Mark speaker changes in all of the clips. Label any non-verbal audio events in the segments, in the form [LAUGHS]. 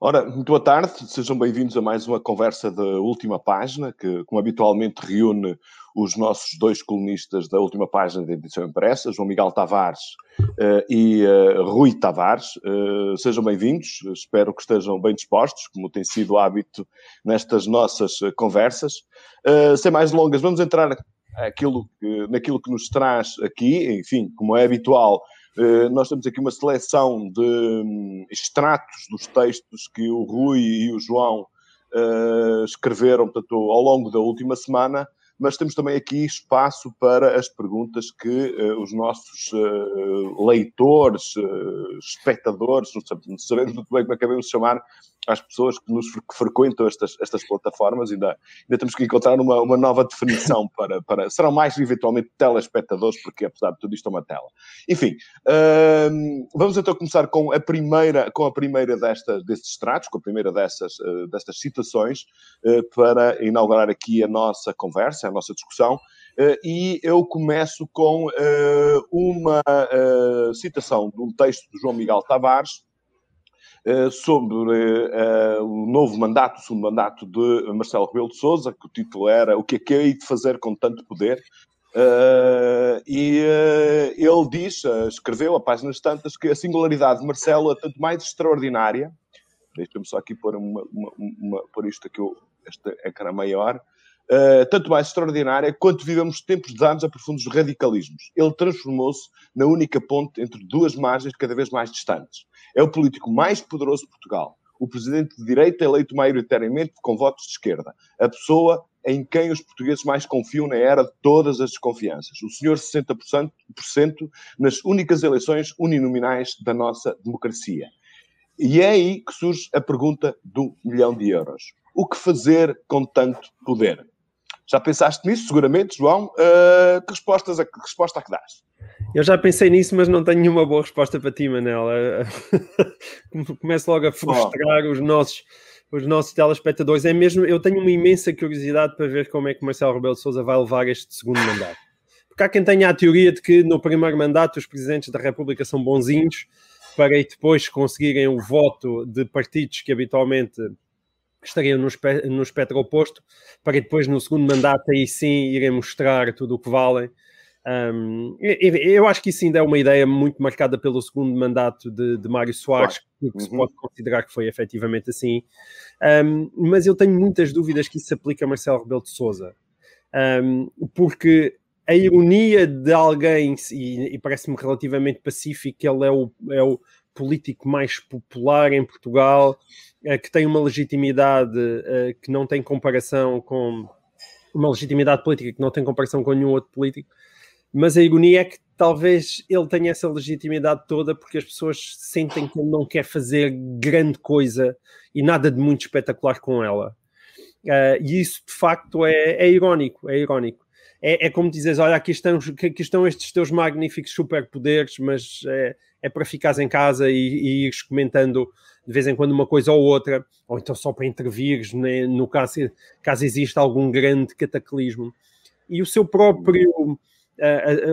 Speaker 1: Ora, muito boa tarde, sejam bem-vindos a mais uma conversa da última página, que, como habitualmente, reúne os nossos dois colunistas da última página da edição impressa, João Miguel Tavares uh, e uh, Rui Tavares. Uh, sejam bem-vindos, espero que estejam bem dispostos, como tem sido o hábito nestas nossas conversas. sem mais delongas, vamos entrar aquilo naquilo que nos traz aqui, enfim, como é habitual, nós temos aqui uma seleção de um, extratos dos textos que o Rui e o João uh, escreveram portanto, ao longo da última semana mas temos também aqui espaço para as perguntas que uh, os nossos leitores, espectadores, não sabemos muito bem como é que devemos chamar às pessoas que nos que frequentam estas, estas plataformas, ainda, ainda temos que encontrar uma, uma nova definição [LAUGHS] para, para. Serão mais eventualmente telespectadores, porque apesar de tudo isto é uma tela. Enfim, uh, vamos então começar com a primeira, com a primeira desta, destes extratos, com a primeira dessas, destas citações, para inaugurar aqui a nossa conversa a nossa discussão, eh, e eu começo com eh, uma eh, citação de um texto de João Miguel Tavares, sobre o novo mandato, o segundo mandato de Marcelo Rebelo de Sousa, que o título era O que é que hei de fazer com tanto poder? e ele diz, escreveu a páginas tantas, que a singularidade de Marcelo é tanto mais extraordinária, deixa-me só aqui pôr, uma, uma, uma, pôr isto aqui, este ecrã maior, uh, tanto mais extraordinária quanto vivemos tempos de anos a profundos radicalismos. Ele transformou-se na única ponte entre duas margens cada vez mais distantes. É o político mais poderoso de Portugal. O presidente de direita eleito maioritariamente com votos de esquerda. A pessoa em quem os portugueses mais confiam na era de todas as desconfianças. O senhor 60% nas únicas eleições uninominais da nossa democracia. E é aí que surge a pergunta do milhão de euros. O que fazer com tanto poder? Já pensaste nisso, seguramente, João? Uh, que, respostas, que resposta a que dás?
Speaker 2: Eu já pensei nisso, mas não tenho nenhuma boa resposta para ti, Manel. [LAUGHS] Começo logo a frustrar oh. os nossos os nossos telespectadores. É mesmo, eu tenho uma imensa curiosidade para ver como é que Marcelo Rebelo de Sousa vai levar este segundo mandato. Porque há quem tenha a teoria de que no primeiro mandato os presidentes da República são bonzinhos para depois conseguirem o voto de partidos que habitualmente estariam no, no espectro oposto, para depois no segundo mandato aí sim irem mostrar tudo o que valem. Um, eu acho que isso ainda é uma ideia muito marcada pelo segundo mandato de, de Mário Soares, claro. que, se uhum. pode considerar que foi efetivamente assim. Um, mas eu tenho muitas dúvidas que isso se aplica a Marcelo Rebelo de Souza, um, porque a ironia de alguém, e, e parece-me relativamente pacífico, que ele é o, é o político mais popular em Portugal, eh, que tem uma legitimidade eh, que não tem comparação com uma legitimidade política que não tem comparação com nenhum outro político, mas a ironia é que talvez ele tenha essa legitimidade toda porque as pessoas sentem que ele não quer fazer grande coisa e nada de muito espetacular com ela. Uh, e isso de facto é, é irónico, é irónico. É, é, como dizes, olha, aqui estão, aqui estão estes teus magníficos superpoderes, mas é, é para ficares em casa e, e ires comentando de vez em quando uma coisa ou outra, ou então só para intervires né, no caso, caso exista algum grande cataclismo. E o seu próprio, uh,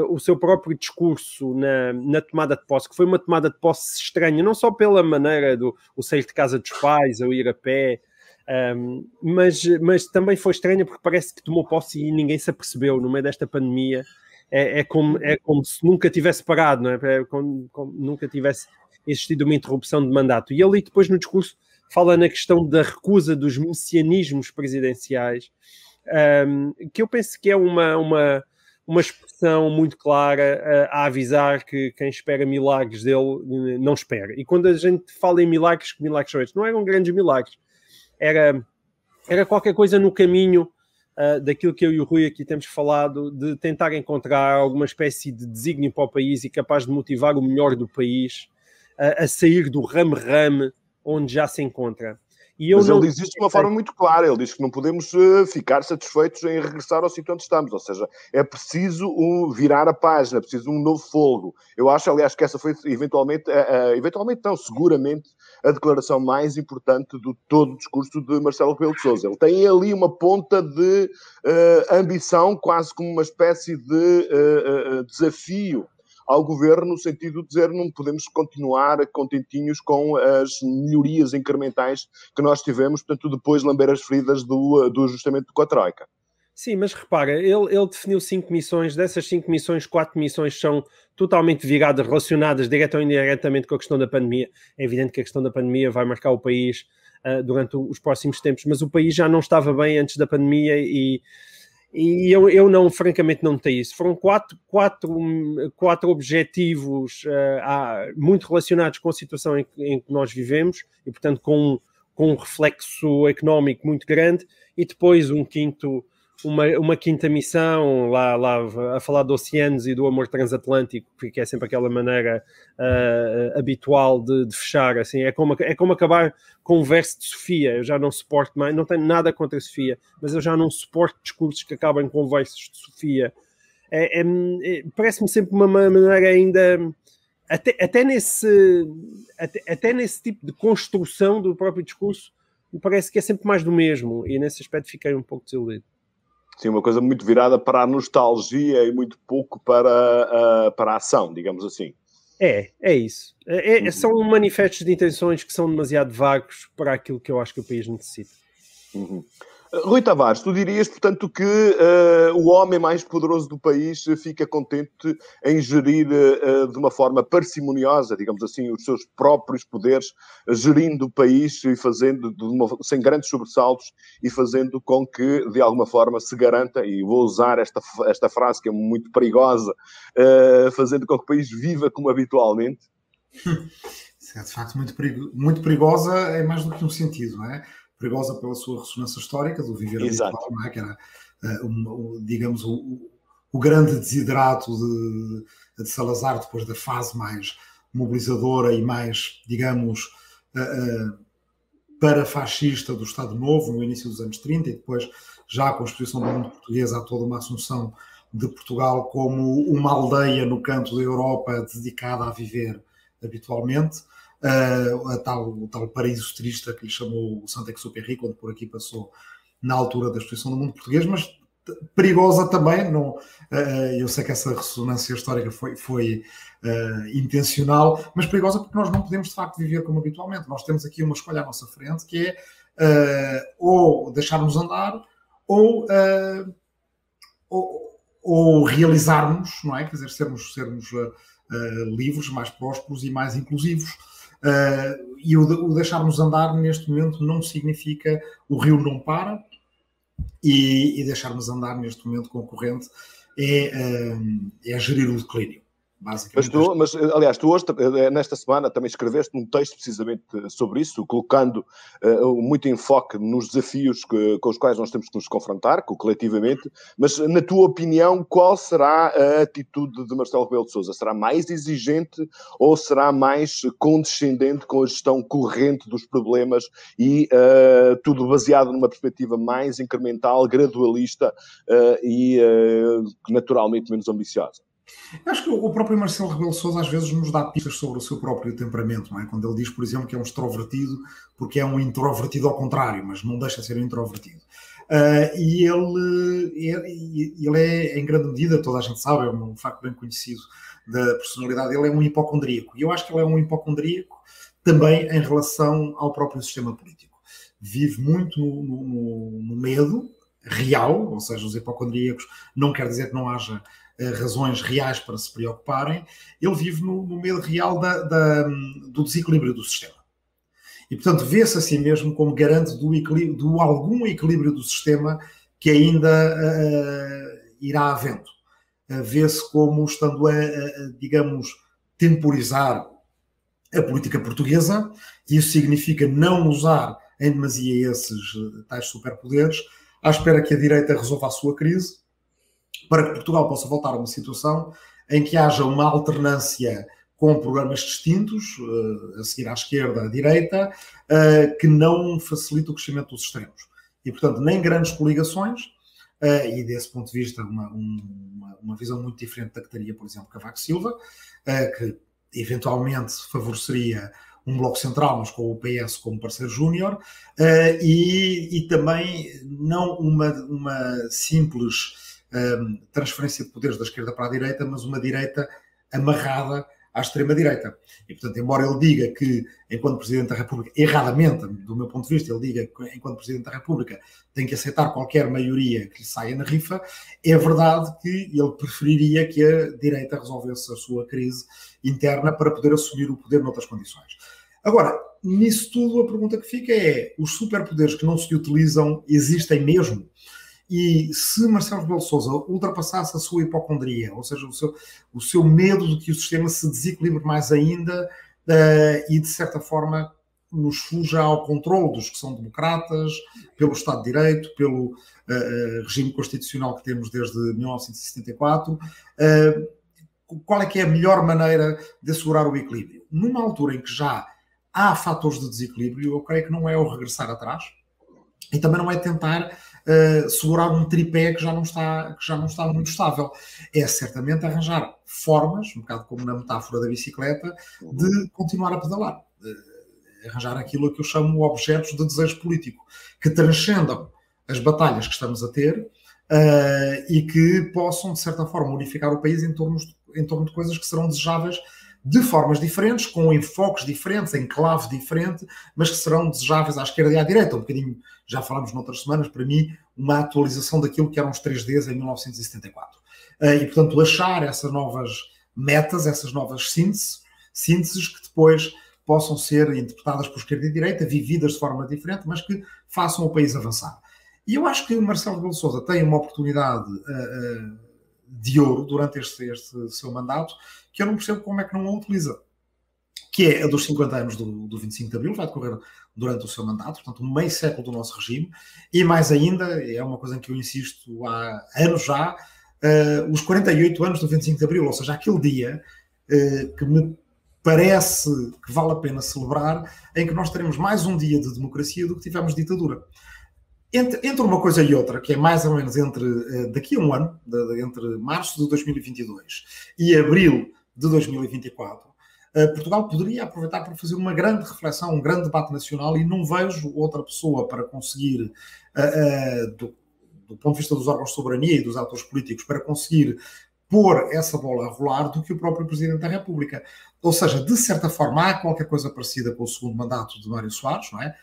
Speaker 2: uh, o seu próprio discurso na, na, tomada de posse, que foi uma tomada de posse estranha, não só pela maneira do o sair de casa dos pais, ou ir a pé, um, mas, mas também foi estranha porque parece que tomou posse e ninguém se apercebeu no meio desta pandemia. É, é, como, é como se nunca tivesse parado, não é? é como, como nunca tivesse existido uma interrupção de mandato. E ali depois no discurso fala na questão da recusa dos messianismos presidenciais, um, que eu penso que é uma, uma, uma expressão muito clara a, a avisar que quem espera milagres dele não espera. E quando a gente fala em milagres, que milagres são estes? Não eram grandes milagres, era, era qualquer coisa no caminho uh, daquilo que eu e o Rui aqui temos falado, de tentar encontrar alguma espécie de desígnio para o país e capaz de motivar o melhor do país a, sair do rame-rame onde já se encontra.
Speaker 1: E Mas ele diz isto de uma forma muito clara. Ele diz que não podemos uh, ficar satisfeitos em regressar ao sítio onde estamos. Ou seja, é preciso um, virar a página, é preciso um novo fogo. Eu acho, aliás, que essa foi eventualmente, uh, uh, eventualmente não, seguramente, a declaração mais importante do todo o discurso de Marcelo Rebelo de Sousa. Ele tem ali uma ponta de ambição, quase como uma espécie de desafio ao governo, no sentido de dizer não podemos continuar contentinhos com as melhorias incrementais que nós tivemos, portanto, depois lamber as feridas do, do ajustamento a Troika.
Speaker 2: Sim, mas repara, ele, ele definiu cinco missões, dessas cinco missões, quatro missões são totalmente viradas, relacionadas direto ou indiretamente com a questão da pandemia. É evidente que a questão da pandemia vai marcar o país uh, durante os próximos tempos, mas o país já não estava bem antes da pandemia e, e eu, eu não, francamente, não tenho isso. Foram quatro, quatro, quatro objetivos uh, muito relacionados com a situação em, em, que nós vivemos e, portanto, com, com um reflexo económico muito grande, e depois um quinto uma, uma quinta missão lá, lá a falar de oceanos e do amor transatlântico, que é sempre aquela maneira uh, habitual de, de, fechar. Assim, é, como, é como acabar com o verso de Sofia. Eu já não suporto mais, não tenho nada contra a Sofia, mas eu já não suporto discursos que acabam com versos de Sofia. É, é, é, Parece-me sempre uma maneira ainda. Até, até, nesse, até, até nesse tipo de construção do próprio discurso, me parece que é sempre mais do mesmo, e nesse aspecto fiquei um pouco desiludido.
Speaker 1: Sim, uma coisa muito virada para a nostalgia e muito pouco para a, para a ação, digamos assim.
Speaker 2: É, é isso. É, é, uhum. São manifestos de intenções que são demasiado vagos para aquilo que eu acho que o país necessita.
Speaker 1: Uhum. Rui Tavares, tu dirias, portanto, que uh, o homem mais poderoso do país fica contente em gerir uh, de uma forma parcimoniosa, digamos assim, os seus próprios poderes, gerindo o país e fazendo, uma, sem grandes sobressaltos, e fazendo com que, de alguma forma, se garanta, e vou usar esta, esta frase que é muito perigosa, uh, fazendo com que o país viva como habitualmente? [LAUGHS]
Speaker 3: é de facto muito, perigo, muito perigosa, é mais do que um sentido, não é? Perigosa pela sua ressonância histórica do viver Exato. habitual, é? que era, uh, um, um, digamos, o, o, grande desiderato de, de, Salazar depois da fase mais mobilizadora e mais, digamos, uh, uh, parafascista do Estado Novo no início dos anos 30 e depois já com a exposição do mundo português há toda uma assunção de Portugal como uma aldeia no canto da Europa dedicada a viver habitualmente uh, a tal, o tal paraíso triste que lhe chamou o Saint-Exupéry quando por aqui passou na altura da exposição do mundo português, mas perigosa também. Não, uh, eu sei que essa ressonância histórica foi, foi uh, intencional, mas perigosa porque nós não podemos de facto viver como habitualmente. Nós temos aqui uma escolha à nossa frente que é uh, ou deixarmos andar ou, ou, ou, realizarmos, não é? Quer dizer, sermos, sermos livres, mais prósperos e mais inclusivos. Uh, e o, o deixarmos andar neste momento não significa o rio não para e, e deixarmos andar neste momento com a corrente é, uh, é gerir o declínio.
Speaker 1: Mas, tu, mas, aliás, tu hoje, eh, nesta semana, também escreveste um texto precisamente sobre isso, colocando uh, muito enfoque nos desafios que, com os quais nós temos que nos confrontar, coletivamente, mas, na tua opinião, qual será a atitude de Marcelo Rebelo de Sousa? Será mais exigente ou será mais condescendente com a gestão corrente dos problemas e uh, tudo baseado numa perspectiva mais incremental, gradualista uh, e, naturalmente, menos ambiciosa?
Speaker 3: Acho que o próprio Marcelo Rebelo Sousa às vezes nos dá pistas sobre o seu próprio temperamento, não é? Quando ele diz, por exemplo, que é um extrovertido porque é um introvertido ao contrário, mas não deixa de ser um introvertido. Uh, e ele, ele, ele é, em grande medida, toda a gente sabe, é um facto bem conhecido da personalidade, ele é um hipocondríaco. E eu acho que ele é um hipocondríaco também em relação ao próprio sistema político. Vive muito no, no, no medo real, ou seja, os hipocondríacos não quer dizer que não haja razões reais para se preocuparem, ele vive no, no meio real da, da, do desequilíbrio do sistema. E, portanto, vê-se a si mesmo como garante do, equilíbrio, do algum equilíbrio do sistema que ainda uh, irá havendo. Uh, vê-se como estando a, a, digamos, temporizar a política portuguesa, e isso significa não usar em demasia esses tais superpoderes, à espera que a direita resolva a sua crise para que Portugal possa voltar a uma situação em que haja uma alternância com programas distintos, uh, a seguir à esquerda, à direita, uh, que não facilita o crescimento dos extremos. E, portanto, nem grandes coligações, uh, e desse ponto de vista, uma, uma, uma, visão muito diferente da que teria, por exemplo, Cavaco Silva, que eventualmente favoreceria um bloco central, mas com o PS como parceiro júnior, e, e, também não uma, uma simples transferência de poderes da esquerda para a direita, mas uma direita amarrada à extrema-direita. E, portanto, embora ele diga que, enquanto Presidente da República, erradamente, do meu ponto de vista, ele diga que, enquanto Presidente da República, tem que aceitar qualquer maioria que lhe saia na rifa, é verdade que ele preferiria que a direita resolvesse a sua crise interna para poder assumir o poder noutras condições. Agora, nisso tudo, a pergunta que fica é: os superpoderes que não se utilizam existem mesmo? E se Marcelo Rebelo de Sousa ultrapassasse a sua hipocondria, ou seja, o seu, o seu medo de que o sistema se desequilibre mais ainda uh, e, de certa forma, nos fuja ao controle dos que são democratas, pelo Estado de Direito, pelo uh, regime constitucional que temos desde 1974, uh, qual é que é a melhor maneira de assegurar o equilíbrio? Numa altura em que já há fatores de desequilíbrio, eu creio que não é o regressar atrás e também não é tentar segurar um tripé que já, não está, que já não está muito estável. É certamente arranjar formas, um bocado como na metáfora da bicicleta, de continuar a pedalar. Arranjar aquilo que eu chamo objetos de desejo político, que transcendam as batalhas que estamos a ter uh, e que possam, de certa forma, unificar o país em torno, em torno de coisas que serão desejáveis de formas diferentes, com enfoques diferentes, em clave diferente, mas que serão desejáveis à esquerda e à direita. Um bocadinho, já falamos noutras semanas, para mim, uma atualização daquilo que eram os 3Ds em 1974. Eh, e, portanto, achar essas novas metas, essas novas sínteses, sínteses que depois possam ser interpretadas por esquerda e direita, vividas de forma diferente, mas que façam o país avançar. E eu acho que o Marcelo Rebelo Sousa tem uma oportunidade uh, uh, de ouro durante este, este seu mandato, que eu não percebo como é que não a utiliza. Que é a dos 50 anos do, do 25 de Abril, vai decorrer durante o seu mandato, portanto, meio século do nosso regime, e mais ainda, é uma coisa em que eu insisto há anos já, uh, os 48 anos do 25 de Abril, ou seja, aquele dia uh, que me parece que vale a pena celebrar, em que nós teremos mais um dia de democracia do que tivemos ditadura. Entre, entre, uma coisa e outra, que é mais ou menos entre uh, daqui a um ano, de, entre março de 2022 e abril de 2024, uh, Portugal poderia aproveitar para fazer uma grande reflexão, um grande debate nacional, e não vejo outra pessoa para conseguir, uh, do, do, ponto de vista dos órgãos de soberania e dos atores políticos, para conseguir pôr essa bola a rolar do que o próprio Presidente da República. Ou seja, de certa forma, há qualquer coisa parecida com o segundo mandato de Mário Soares, não é?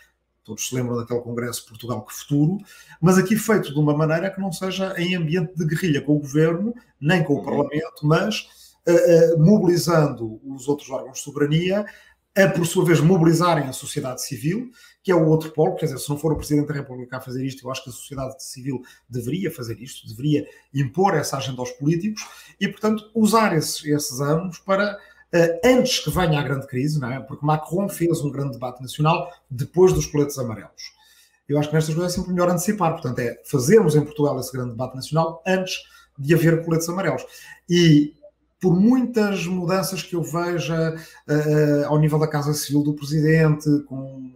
Speaker 3: Todos se lembram daquele congresso Portugal que Futuro, mas aqui feito de uma maneira que não seja em ambiente de guerrilha com o governo, nem com o uhum. Parlamento, mas uh, uh, mobilizando os outros órgãos de soberania, a por sua vez mobilizarem a sociedade civil, que é o outro polo, quer dizer, se não for o Presidente da República a fazer isto, eu acho que a sociedade civil deveria fazer isto, deveria impor essa agenda aos políticos e, portanto, usar esses, esses anos para antes que venha a grande crise, não é? porque Macron fez um grande debate nacional depois dos coletes amarelos. Eu acho que nestas coisas é sempre melhor antecipar, portanto, é fazermos em Portugal esse grande debate nacional antes de haver coletes amarelos. E por muitas mudanças que eu veja uh, ao nível da Casa Civil do Presidente, com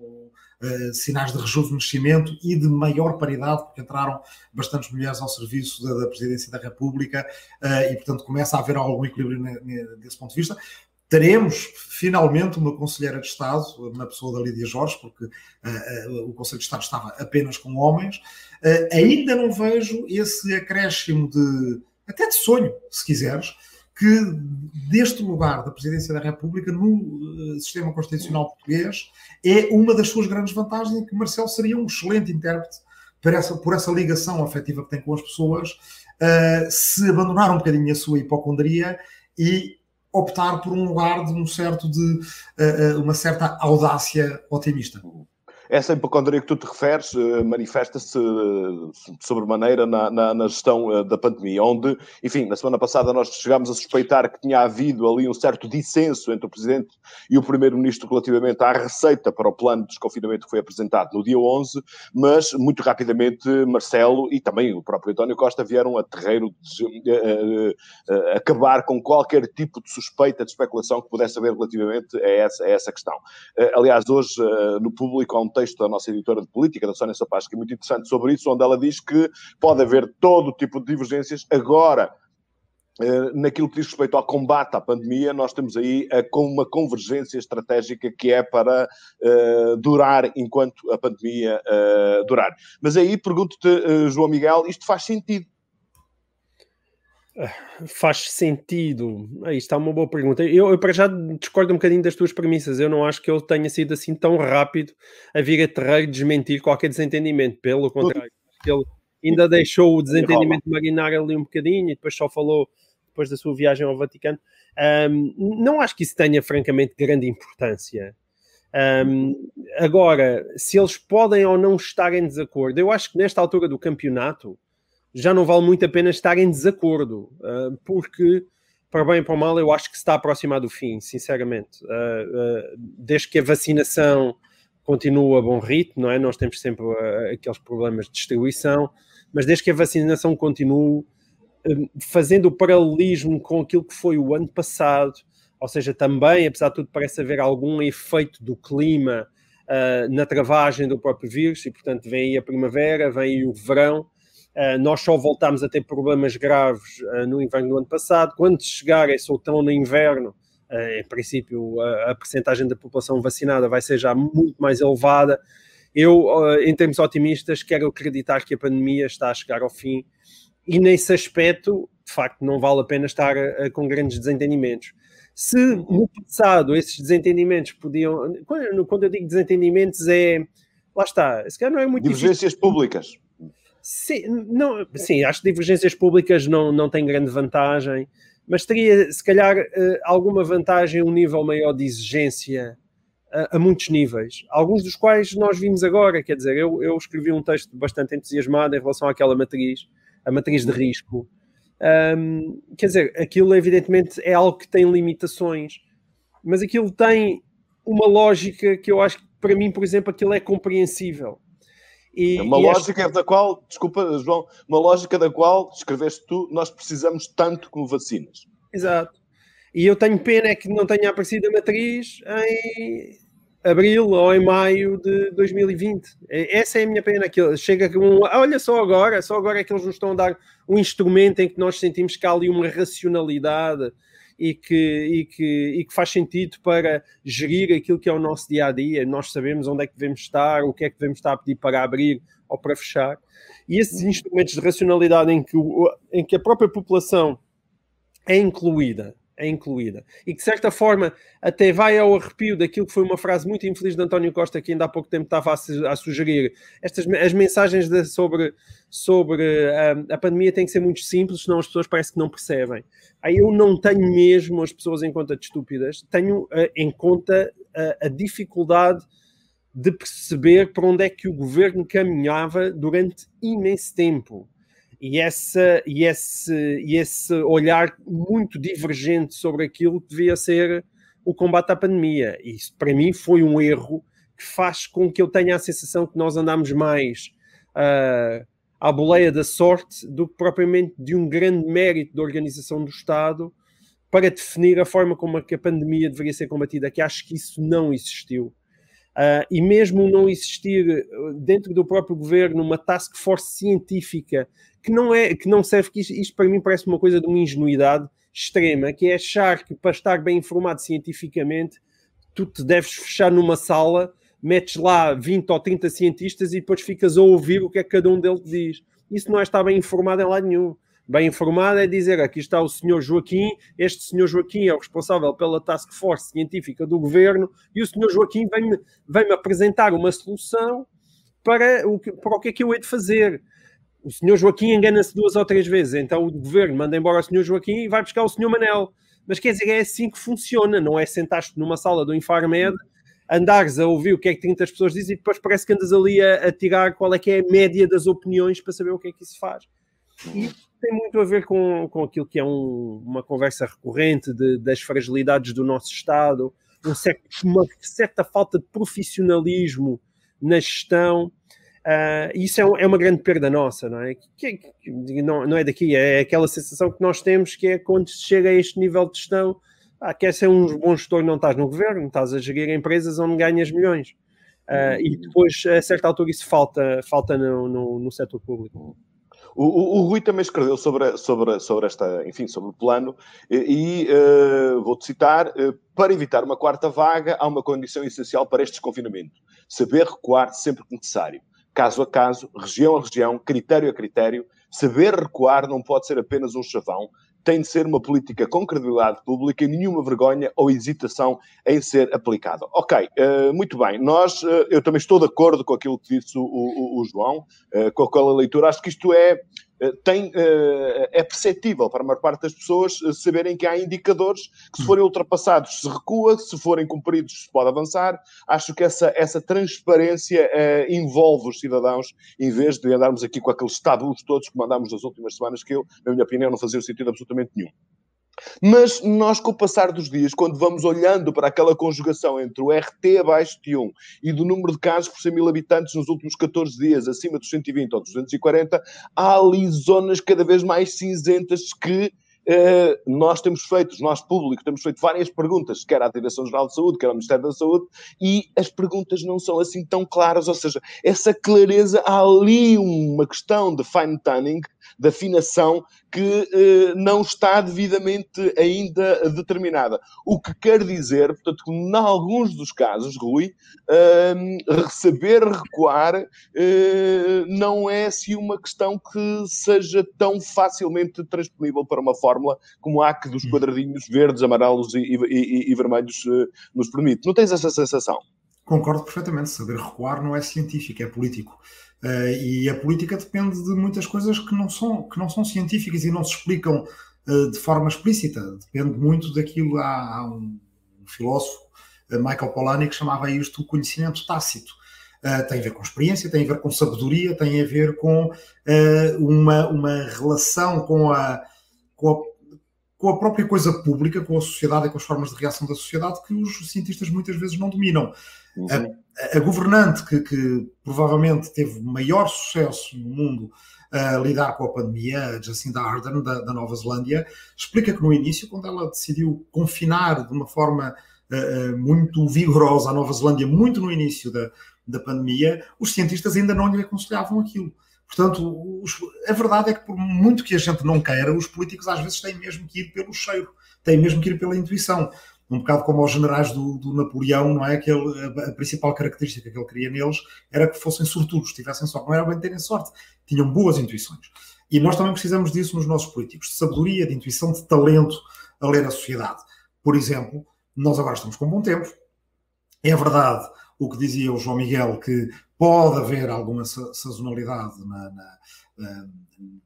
Speaker 3: uh, sinais de rejuvenescimento e de maior paridade, porque entraram bastantes mulheres ao serviço da, da Presidência da República uh, e, portanto, começa a haver algum equilíbrio desse ponto de vista. Teremos finalmente uma Conselheira de Estado, na pessoa da Lídia Jorge, porque o Conselho de Estado estava apenas com homens. ainda não vejo esse acréscimo de, até de sonho, se quiseres, que deste lugar da Presidência da República no uh, sistema constitucional português é uma das suas grandes vantagens e que Marcelo seria um excelente intérprete por essa, por essa ligação afetiva que tem com as pessoas, uh, se abandonar um bocadinho a sua hipocondria e optar por um lugar de um certo de uh, uma certa audácia otimista.
Speaker 1: Essa hipocondria que tu te referes uh, manifesta-se uh, sobremaneira na, na, na gestão uh, da pandemia, onde, enfim, na semana passada nós chegámos a suspeitar que tinha havido ali um certo dissenso entre o Presidente e o Primeiro-Ministro relativamente à receita para o plano de desconfinamento que foi apresentado no dia 11, mas muito rapidamente Marcelo e também o próprio António Costa vieram a terreiro de, acabar com qualquer tipo de suspeita, de especulação que pudesse haver relativamente a essa, a essa questão. aliás, hoje no público há um texto da nossa editora de política, da Sónia Sapaz, que é muito interessante sobre isso, onde ela diz que pode haver todo tipo de divergências. Agora, eh, naquilo que diz respeito ao combate à pandemia, nós temos aí com uma convergência estratégica que é para uh, durar enquanto a pandemia uh, durar. Mas aí pergunto-te, uh, João Miguel, isto faz sentido?
Speaker 2: Faz sentido. Aí está uma boa pergunta. Eu, eu, para já discordo um bocadinho das tuas premissas. Eu não acho que ele tenha sido assim tão rápido a vir a terreiro desmentir qualquer desentendimento. Pelo contrário, ele ainda deixou o desentendimento marinar ali um bocadinho e depois só falou depois da sua viagem ao Vaticano. Um, não acho que isso tenha, francamente, grande importância. Um, agora, se eles podem ou não estar em desacordo, eu acho que nesta altura do campeonato já não vale muito a pena estar em desacordo, uh, porque, para bem e para mal, eu acho que se está a aproximar do fim, sinceramente. Uh, desde que a vacinação continua a bom ritmo, não é? Nós temos sempre aqueles problemas de distribuição, mas desde que a vacinação continue, fazendo o paralelismo com aquilo que foi o ano passado, ou seja, também, apesar de tudo, parece haver algum efeito do clima uh, na travagem do próprio vírus, e portanto vem aí a primavera, vem aí o verão. Uh, nós só voltámos a ter problemas graves uh, no inverno do ano passado. Quando chegar esse outono no inverno, em princípio, a, a percentagem da população vacinada vai ser já muito mais elevada. Eu, em termos otimistas, quero acreditar que a pandemia está a chegar ao fim e nesse aspecto, de facto, não vale a pena estar com grandes desentendimentos. Se no passado esses desentendimentos podiam. Quando, eu digo desentendimentos, é. Lá está, se calhar não é muito
Speaker 1: Divergências difícil. públicas.
Speaker 2: Sim, não, sim, acho que divergências públicas não, não têm grande vantagem, mas teria, se calhar, eh, alguma vantagem, um nível maior de exigência a, a, muitos níveis, alguns dos quais nós vimos agora. Quer dizer, eu, eu escrevi um texto bastante entusiasmado em relação àquela matriz, a matriz de risco, um, quer dizer, aquilo evidentemente é algo que tem limitações, mas aquilo tem uma lógica que eu acho que para mim, por exemplo, aquilo é compreensível.
Speaker 1: E, uma e lógica acho... da qual, desculpa, João, uma lógica da qual, escreveste tu, nós precisamos tanto como vacinas.
Speaker 2: Exato. E eu tenho pena é que não tenha aparecido a matriz em, abril ou em maio de 2020. Essa é a minha pena, que chega com um, olha só agora, só agora é que eles nos estão a dar um instrumento em que nós sentimos que há ali uma racionalidade e que, e que, e que faz sentido para gerir aquilo que é o nosso dia a dia. Nós sabemos onde é que devemos estar, o que é que devemos estar a pedir para abrir ou para fechar. E esses instrumentos de racionalidade em que, em que a própria população é incluída é incluída. E que, de certa forma, até vai ao arrepio daquilo que foi uma frase muito infeliz de António Costa, que ainda há pouco tempo estava a, sugerir. Estas, as mensagens de, sobre, sobre a, ah, a, pandemia têm que ser muito simples, senão as pessoas parecem que não percebem. Aí eu não tenho mesmo as pessoas em conta de estúpidas, tenho uh, em conta uh, a dificuldade de perceber para onde é que o governo caminhava durante imenso tempo e, essa, e, esse, e esse olhar muito divergente sobre aquilo que devia ser o combate à pandemia. Isso, para mim, foi um erro que faz com que eu tenha a sensação que nós andamos mais uh, à boleia da sorte do que propriamente de um grande mérito da organização do Estado para definir a forma como a, que a pandemia deveria ser combatida, que acho que isso não existiu. Uh, e mesmo não existir dentro do próprio governo uma task force científica que não é que não serve que isto, isto, para mim parece uma coisa de uma ingenuidade extrema, que é achar que para estar bem informado cientificamente tu te deves fechar numa sala, metes lá 20 ou 30 cientistas e depois ficas a ouvir o que é que cada um deles diz. Isso não é estar bem informado em lado nenhum. Bem informado é dizer aqui está o senhor Joaquim, este senhor Joaquim é o responsável pela task force científica do governo e o senhor Joaquim vem-me vem apresentar uma solução para o, que, para o que é que eu hei de fazer o senhor Joaquim engana-se duas ou três vezes, então o governo manda embora o senhor Joaquim e vai buscar o senhor Manel. Mas quer dizer, é assim que funciona, não é sentar-te numa sala do Infarmed, andares a ouvir o que é que 30 pessoas dizem e depois parece que andas ali a, a tirar qual é que é a média das opiniões para saber o que é que isso faz. E tem muito a ver com, com aquilo que é um, uma conversa recorrente de, das fragilidades do nosso Estado, um certo, uma certa falta de profissionalismo na gestão Uh, isso é, é, uma grande perda nossa, não é? Que, que, não, não, é daqui, é aquela sensação que nós temos que é quando se chega a este nível de gestão, ah, quer ser um bom gestor, não estás no governo, estás a gerir empresas onde ganhas milhões. Uh, e depois, a certa altura, isso falta, falta no, no, no setor público.
Speaker 1: O, o, o, Rui também escreveu sobre, sobre, sobre esta, enfim, sobre o plano, e, uh, vou-te citar: uh, para evitar uma quarta vaga, há uma condição essencial para este desconfinamento: saber recuar sempre que necessário caso a caso, região a região, critério a critério. Saber recuar não pode ser apenas um chavão, tem de ser uma política com credibilidade pública e nenhuma vergonha ou hesitação em ser aplicada. Ok, uh, muito bem. Nós, uh, eu também estou de acordo com aquilo que disse o, o, o João, uh, com aquela leitura. Acho que isto é tem, eh, é perceptível para a maior parte das pessoas eh, saberem que há indicadores que, se forem ultrapassados, se recua, se forem cumpridos, se pode avançar. Acho que essa, essa transparência envolve os cidadãos, em vez de andarmos aqui com aqueles tabus todos que mandámos nas últimas semanas, que eu, na minha opinião, não fazia sentido absolutamente nenhum. Mas nós, com o passar dos dias, quando vamos olhando para aquela conjugação entre o RT abaixo de 1 e do número de casos por 100 mil habitantes nos últimos 14 dias, acima dos 120 ou 240, há ali zonas cada vez mais cinzentas que Uh, nós temos feito, nós público, temos feito várias perguntas, quer à Direção-Geral de Saúde, quer ao Ministério da Saúde, e as perguntas não são assim tão claras, ou seja, essa clareza, há ali uma questão de fine-tuning de afinação que eh, não está devidamente ainda determinada. O que quer dizer, portanto, que em alguns dos casos, Rui, eh, receber, recuar, eh, não é assim uma questão que seja tão facilmente transponível para uma fórmula como a que dos hum. quadradinhos verdes, amarelos e, e, e vermelhos eh, nos permite. Não tens essa sensação?
Speaker 3: Concordo perfeitamente. Saber recuar não é científico, é político. Uh, e a política depende de muitas coisas que não são, que não são científicas e não se explicam uh, de forma explícita. Depende muito daquilo. Há, há um, filósofo, uh, Michael Polanyi, que chamava isto o conhecimento tácito. tem a ver com experiência, tem a ver com sabedoria, tem a ver com uma, uma relação com a, com a com a própria coisa pública, com a sociedade e com as formas de reação da sociedade que os cientistas muitas vezes não dominam. Uhum. A, a, governante que, que, provavelmente teve maior sucesso no mundo a lidar com a pandemia, Jacinda Ardern, da, da, Nova Zelândia, explica que no início, quando ela decidiu confinar de uma forma uh, muito vigorosa a Nova Zelândia, muito no início da, da pandemia, os cientistas ainda não lhe aconselhavam aquilo. Portanto, os, a verdade é que, por muito que a gente não queira, os políticos às vezes têm mesmo que ir pelo cheiro, têm mesmo que ir pela intuição um bocado como aos generais do, do Napoleão, não é? Aquele, a, a, principal característica que ele queria neles era que fossem sortudos, tivessem sorte. Não era bem terem sorte, tinham boas intuições. E nós também precisamos disso nos nossos políticos, de sabedoria, de intuição, de talento a ler a sociedade. Por exemplo, nós agora estamos com bom tempo. É verdade o que dizia o João Miguel, que pode haver alguma sazonalidade na, na, na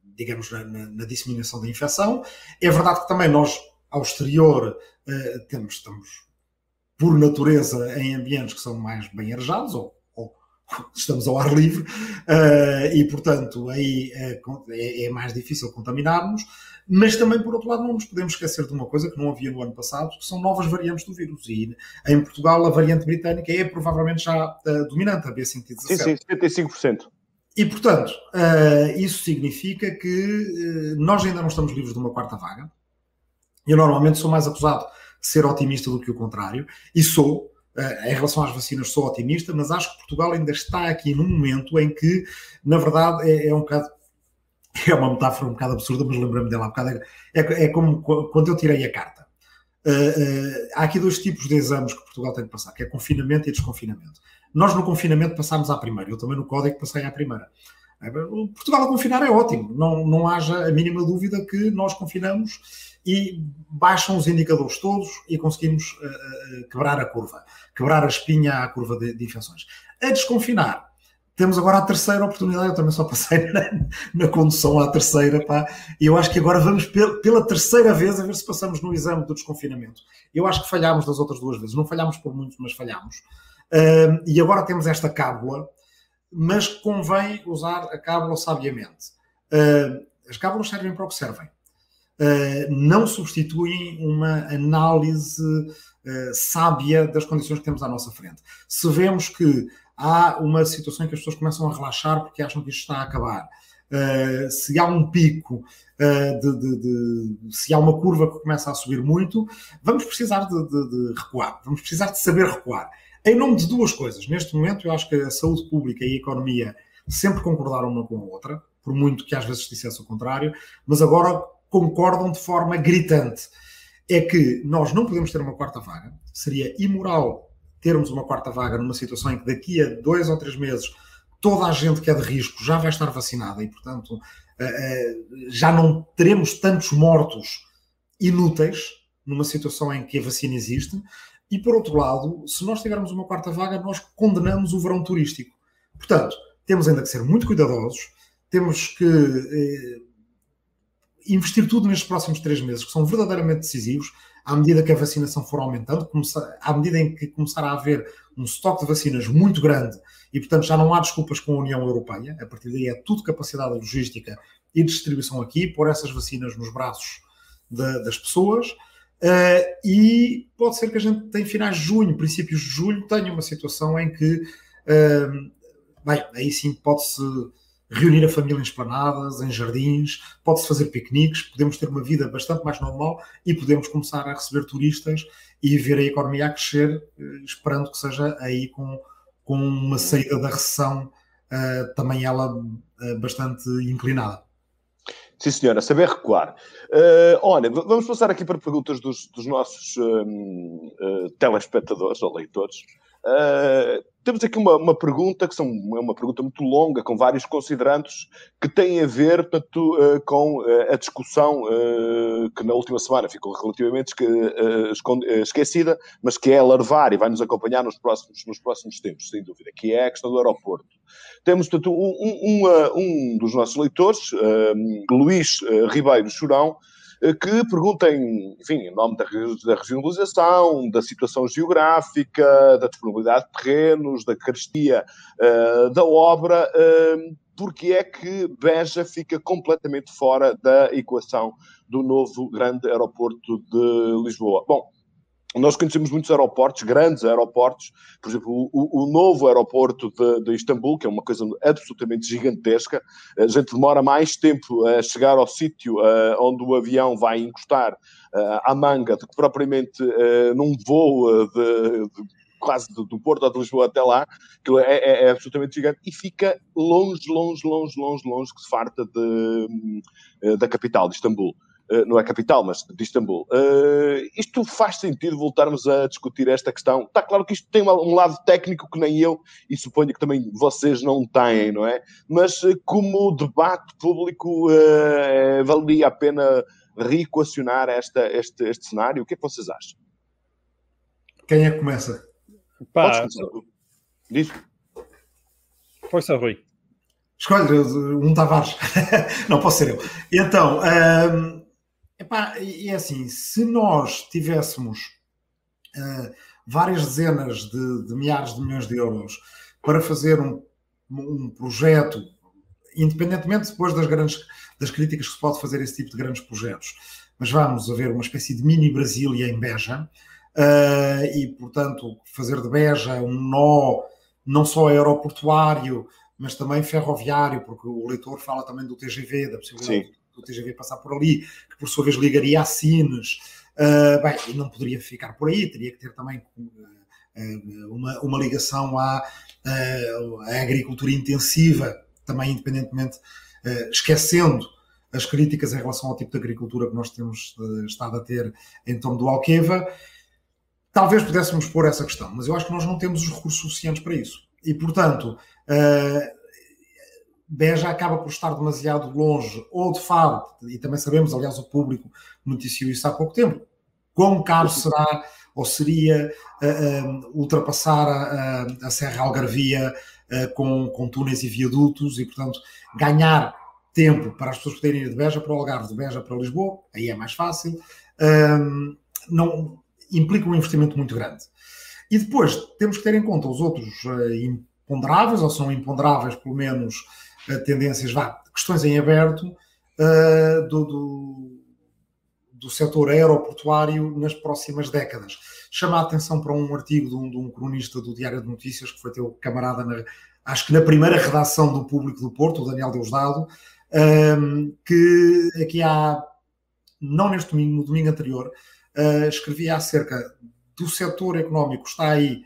Speaker 3: digamos, na, na disseminação da infecção. É verdade que também nós ao exterior uh, temos, estamos, por natureza, em ambientes que são mais bem arejados, ou estamos ao ar livre, uh, e, portanto, aí é, é, é mais difícil contaminarmos, mas também, por outro lado, não nos podemos esquecer de uma coisa que não havia no ano passado, que são novas variantes do vírus. E em Portugal, a variante britânica é provavelmente já uh, dominante, a B117.
Speaker 1: Sim, sim, 75%.
Speaker 3: E, portanto, uh, isso significa que nós ainda não estamos livres de uma quarta vaga. Eu normalmente sou mais acusado de ser otimista do que o contrário, e sou, eh, em relação às vacinas, sou otimista, mas acho que Portugal ainda está aqui num momento em que, na verdade, é, é um bocado. [LAUGHS] É uma metáfora um bocado absurda, mas lembrei-me dela um bocado. É, é como quando eu tirei a carta. Uh, uh, há aqui dois tipos de exames que Portugal tem que passar, que é confinamento e desconfinamento. Nós no confinamento passámos à primeira, eu também no código passei à primeira. Portugal a confinar é ótimo, não, não haja a mínima dúvida que nós confinamos e baixam os indicadores todos e conseguimos uh, quebrar a curva, quebrar a espinha à curva de, de, infecções. A desconfinar, temos agora a terceira oportunidade, eu também só passei [LAUGHS] na, na condução à terceira, pá, e eu acho que agora vamos pela, terceira vez a ver se passamos no exame do desconfinamento. Eu acho que falhámos das outras duas vezes, não falhámos por muito, mas falhámos. Uh, e agora temos esta cábula, mas convém usar a cábula sabiamente. Uh, as cábulas servem para o que servem uh, não substituem uma análise uh, sábia das condições que temos à nossa frente. Se vemos que há uma situação em que as pessoas começam a relaxar porque acham que isto está a acabar, Uh, se há um pico, uh, de, de, de, se há uma curva que começa a subir muito, vamos precisar de, recuar, vamos precisar de saber recuar. Em nome de duas coisas. Neste momento, eu acho que a saúde pública e a economia sempre concordaram uma com a outra, por muito que às vezes dissesse o contrário, mas agora concordam de forma gritante. É que nós não podemos ter uma quarta vaga, seria imoral termos uma quarta vaga numa situação em que daqui a dois ou três meses toda a gente que é de risco já vai estar vacinada e, portanto, eh, eh, já não teremos tantos mortos inúteis numa situação em que a vacina existe. E por outro lado, se nós tivermos uma quarta vaga, nós condenamos o verão turístico. Portanto, temos ainda que ser muito cuidadosos, temos que eh, investir tudo nestes próximos três meses, que são verdadeiramente decisivos, à medida que a vacinação for aumentando, à medida em que começar a haver um estoque de vacinas muito grande e, portanto, já não há desculpas com a União Europeia, a partir daí é tudo capacidade logística e distribuição aqui, pôr essas vacinas nos braços de, das pessoas. Uh, e pode ser que a gente, em finais de junho, princípios de julho, tenha uma situação em que, uh, bem, aí sim pode-se reunir a família em esplanadas, em jardins, pode-se fazer piqueniques, podemos ter uma vida bastante mais normal e podemos começar a receber turistas e ver a economia a crescer, eh, esperando que seja aí com, com uma saída da recessão, uh, também ela uh, bastante inclinada.
Speaker 1: Sim, senhora, saber recuar. Uh, olha, vamos passar aqui para perguntas dos, dos nossos telespectadores ou leitores. Uh, temos aqui uma, uma, pergunta, que são, é uma pergunta muito longa, com vários considerandos, que tem a ver portanto, uh, com uh, a discussão que na última semana ficou relativamente esquecida, mas que é alarvar e vai nos acompanhar nos próximos, nos próximos tempos, sem dúvida, que é a questão do aeroporto. Temos, portanto, um, um, um dos nossos leitores, Luís Ribeiro Churão, eh, que perguntem, enfim, em nome da, da regionalização, da situação geográfica, da disponibilidade de terrenos, da carestia uh, da obra, uh, porque é que Beja fica completamente fora da equação do novo grande aeroporto de Lisboa. Bom, nós conhecemos muitos aeroportos, grandes aeroportos, por exemplo, o, o novo aeroporto de, de, Istambul, que é uma coisa absolutamente gigantesca. A gente demora mais tempo a chegar ao sítio uh, onde o avião vai encostar uh, à manga do que propriamente uh, num voo de, de quase do, Porto de Lisboa até lá, que é, é, é, absolutamente gigante, e fica longe, longe, longe, longe, longe, que se farta de, da capital, de Istambul. Eh, não é capital, mas de Istambul. Uh, isto faz sentido voltarmos a discutir esta questão? Está claro que isto tem um lado técnico que nem eu, e suponho que também vocês não têm, não é? Mas uh, como debate público, uh, valeria a pena reequacionar esta, este, este cenário? O que é que vocês acham?
Speaker 3: Quem é que começa?
Speaker 2: Pá, Diz. Força, Rui.
Speaker 3: Escolhe um Tavares. [LAUGHS] não posso ser eu. Então, um, Epá, e é assim, se nós tivéssemos uh, várias dezenas de, de, milhares de milhões de euros para fazer um, um projeto, independentemente depois das grandes das críticas que se pode fazer a esse tipo de grandes projetos, mas vamos a ver uma espécie de mini Brasília em Beja, uh, e portanto fazer de Beja um nó não só aeroportuário, mas também ferroviário, porque o leitor fala também do TGV, da possibilidade Sim. do TGV passar por ali, por sua vez ligaria a Sines. Uh, bem, e não poderia ficar por aí, teria que ter também uh, uma, uma ligação à, uh, à, agricultura intensiva, também independentemente, esquecendo as críticas em relação ao tipo de agricultura que nós temos estado a ter em torno do Alqueva. Talvez pudéssemos pôr essa questão, mas eu acho que nós não temos os recursos suficientes para isso. E, portanto, Beja acaba por estar demasiado longe, ou de Faro, e também sabemos, aliás, o público noticiou isso há pouco tempo, quão caro será ou seria uh, uh, ultrapassar a, a, Serra Algarvia uh, com, com túneis e viadutos e, portanto, ganhar tempo para as pessoas poderem ir de Beja para o Algarve, de Beja para Lisboa, aí é mais fácil, não implica um investimento muito grande. E depois temos que ter em conta os outros imponderáveis, ou são imponderáveis pelo menos tendências, vá, questões em aberto uh, do, do, do setor aeroportuário nas próximas décadas. Chama a atenção para um artigo de um, de um cronista do Diário de Notícias, que foi teu camarada, na, acho que na primeira redação do Público do Porto, o Daniel Deusdado, um, que aqui há, não neste domingo, no domingo anterior, uh, escrevia acerca do setor económico, está aí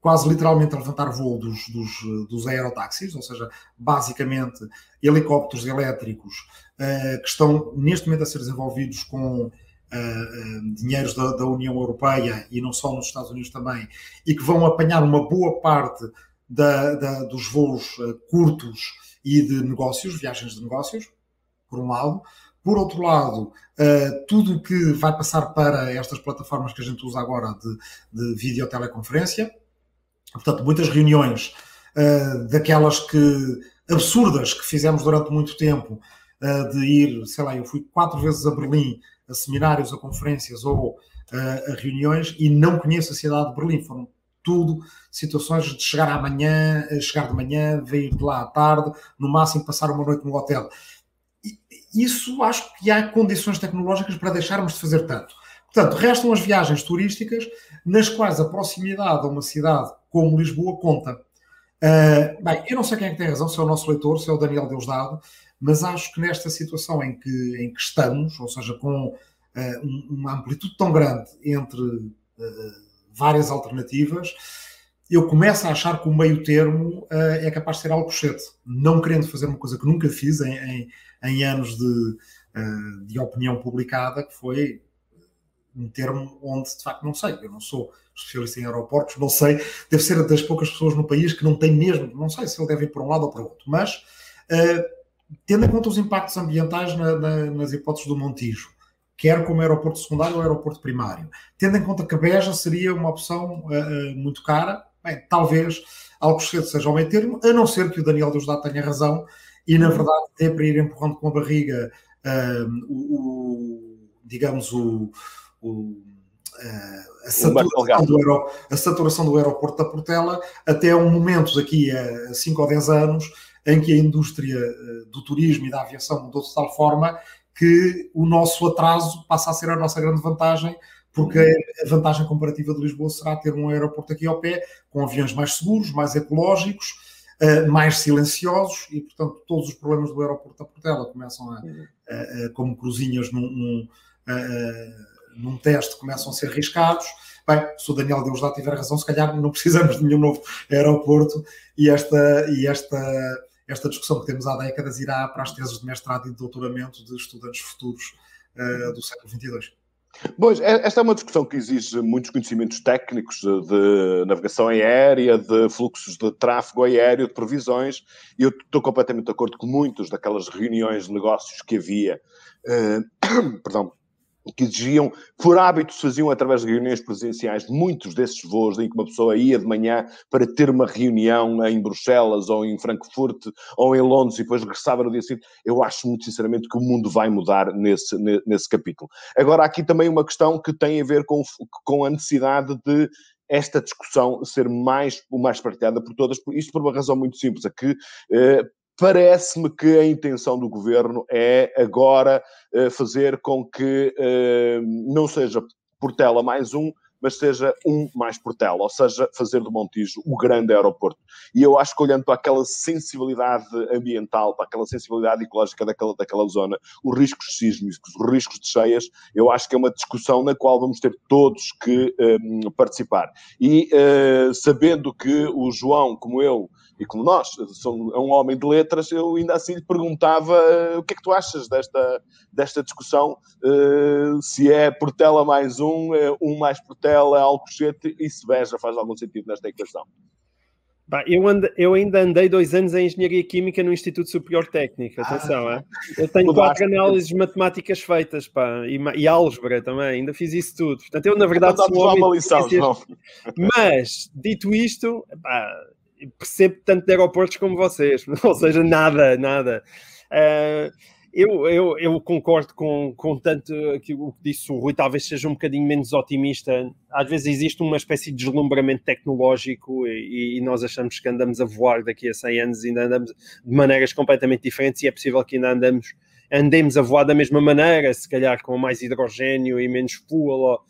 Speaker 3: quase literalmente a levantar voo dos, dos, dos aerotáxis, ou seja, basicamente helicópteros elétricos uh, que estão neste momento a ser desenvolvidos com uh, uh, dinheiros da, da, União Europeia e não só nos Estados Unidos também, e que vão apanhar uma boa parte da, da, dos voos curtos e de negócios, viagens de negócios, por um lado. Por outro lado, uh, tudo o que vai passar para estas plataformas que a gente usa agora de, de videoteleconferência, portanto, muitas reuniões uh, daquelas que absurdas que fizemos durante muito tempo, uh, de ir, sei lá, eu fui quatro vezes a Berlim a seminários, a conferências ou a reuniões e não conheço a cidade de Berlim. Foram tudo situações de chegar amanhã, chegar de manhã, vir de lá à tarde, no máximo passar uma noite no hotel isso acho que há condições tecnológicas para deixarmos de fazer tanto. Portanto, restam as viagens turísticas, nas quais a proximidade a uma cidade como Lisboa conta. Uh, bem, eu não sei quem é que tem razão, se é o nosso leitor, se é o Daniel Deusdado, mas acho que nesta situação em que, em que estamos, ou seja, com uh, uma amplitude tão grande entre uh, várias alternativas, eu começo a achar que o meio termo é capaz de ser algo cedo, não querendo fazer uma coisa que nunca fiz em, em em anos de, de opinião publicada, que foi termo onde de facto não sei. Eu não sou especialista em aeroportos, não sei. Deve ser das poucas pessoas no país que não tem mesmo, não sei se ele deve ir para um lado ou para outro, mas uh, tendo em conta os impactos ambientais na, na, nas hipóteses do Montijo, quer como aeroporto secundário ou aeroporto primário, tendo em conta que Beja seria uma opção uh, muito cara, bem, talvez algo cedo seja ao meio termo, a não ser que o Daniel Deusdado tenha razão e na verdade até para ir empurrando com a barriga um, o, digamos o, o a, saturação a saturação do aeroporto da Portela até um momento daqui a 5 ou 10 anos em que a indústria eh, do turismo e da aviação mudou de tal forma que o nosso atraso passa a ser a nossa grande vantagem, porque a vantagem comparativa de Lisboa será ter um aeroporto aqui ao pé, com aviões mais seguros, mais ecológicos, uh, mais silenciosos e, portanto, todos os problemas do aeroporto da Portela começam a, a, a como cruzinhas num, num, num, teste, começam a ser riscados. Bem, se o Daniel Deus lá tiver razão, se calhar não precisamos de nenhum novo aeroporto e esta, e esta, esta discussão que temos há décadas irá para as teses de mestrado e de doutoramento de estudantes futuros uh, do século XXII.
Speaker 1: Pois, é, esta é uma discussão que exige muitos conhecimentos técnicos de navegação aérea, de fluxos de tráfego aéreo, de previsões, e eu estou completamente de acordo com muitas daquelas reuniões de negócios que havia, uh, [COUGHS] perdão, que exigiam, por hábito, faziam através de reuniões presenciais, muitos desses voos em que uma pessoa ia de manhã para ter uma reunião em Bruxelas ou em Frankfurt ou em Londres e depois regressava no dia seguinte. Eu acho muito sinceramente que o mundo vai mudar nesse, nesse capítulo. Agora, há aqui também uma questão que tem a ver com, com a necessidade de esta discussão ser mais, mais partilhada por todas, isto por uma razão muito simples, é que eh, Parece-me que a intenção do governo é agora uh, fazer com que uh, não seja Portela mais um, mas seja um mais Portela, ou seja, fazer do Montijo o grande aeroporto. E eu acho que olhando para aquela sensibilidade ambiental, para aquela sensibilidade ecológica daquela, daquela zona, os riscos sísmicos, os riscos de cheias, eu acho que é uma discussão na qual vamos ter todos que eh, participar. E uh, sabendo que o João, como eu, e como nós, sou é um homem de letras, eu ainda assim lhe perguntava uh, o que é que tu achas desta, desta discussão, uh, se é Portela mais um, uh, um mais Portela, Alcochete e se Beja faz algum sentido nesta equação.
Speaker 2: Bah, eu, ando, eu, ainda andei dois anos em Engenharia Química no Instituto Superior Técnico, atenção, ah, é? eu tenho quatro análises matemáticas feitas, pá, e, e álgebra também, ainda fiz isso tudo. Portanto, eu na verdade
Speaker 1: sou um homem uma lição,
Speaker 2: Mas, dito isto, pá, percebo tanto de aeroportos como vocês, [LAUGHS] ou seja, nada, nada. Uh, eu, eu, eu, concordo com, com tanto que o que disse o Rui, talvez seja um bocadinho menos otimista. Às vezes existe uma espécie de deslumbramento tecnológico e, e, nós achamos que andamos a voar daqui a 100 anos e ainda andamos de maneiras completamente diferentes e é possível que ainda andamos, andemos a voar da mesma maneira, se calhar com mais hidrogênio e menos fuel,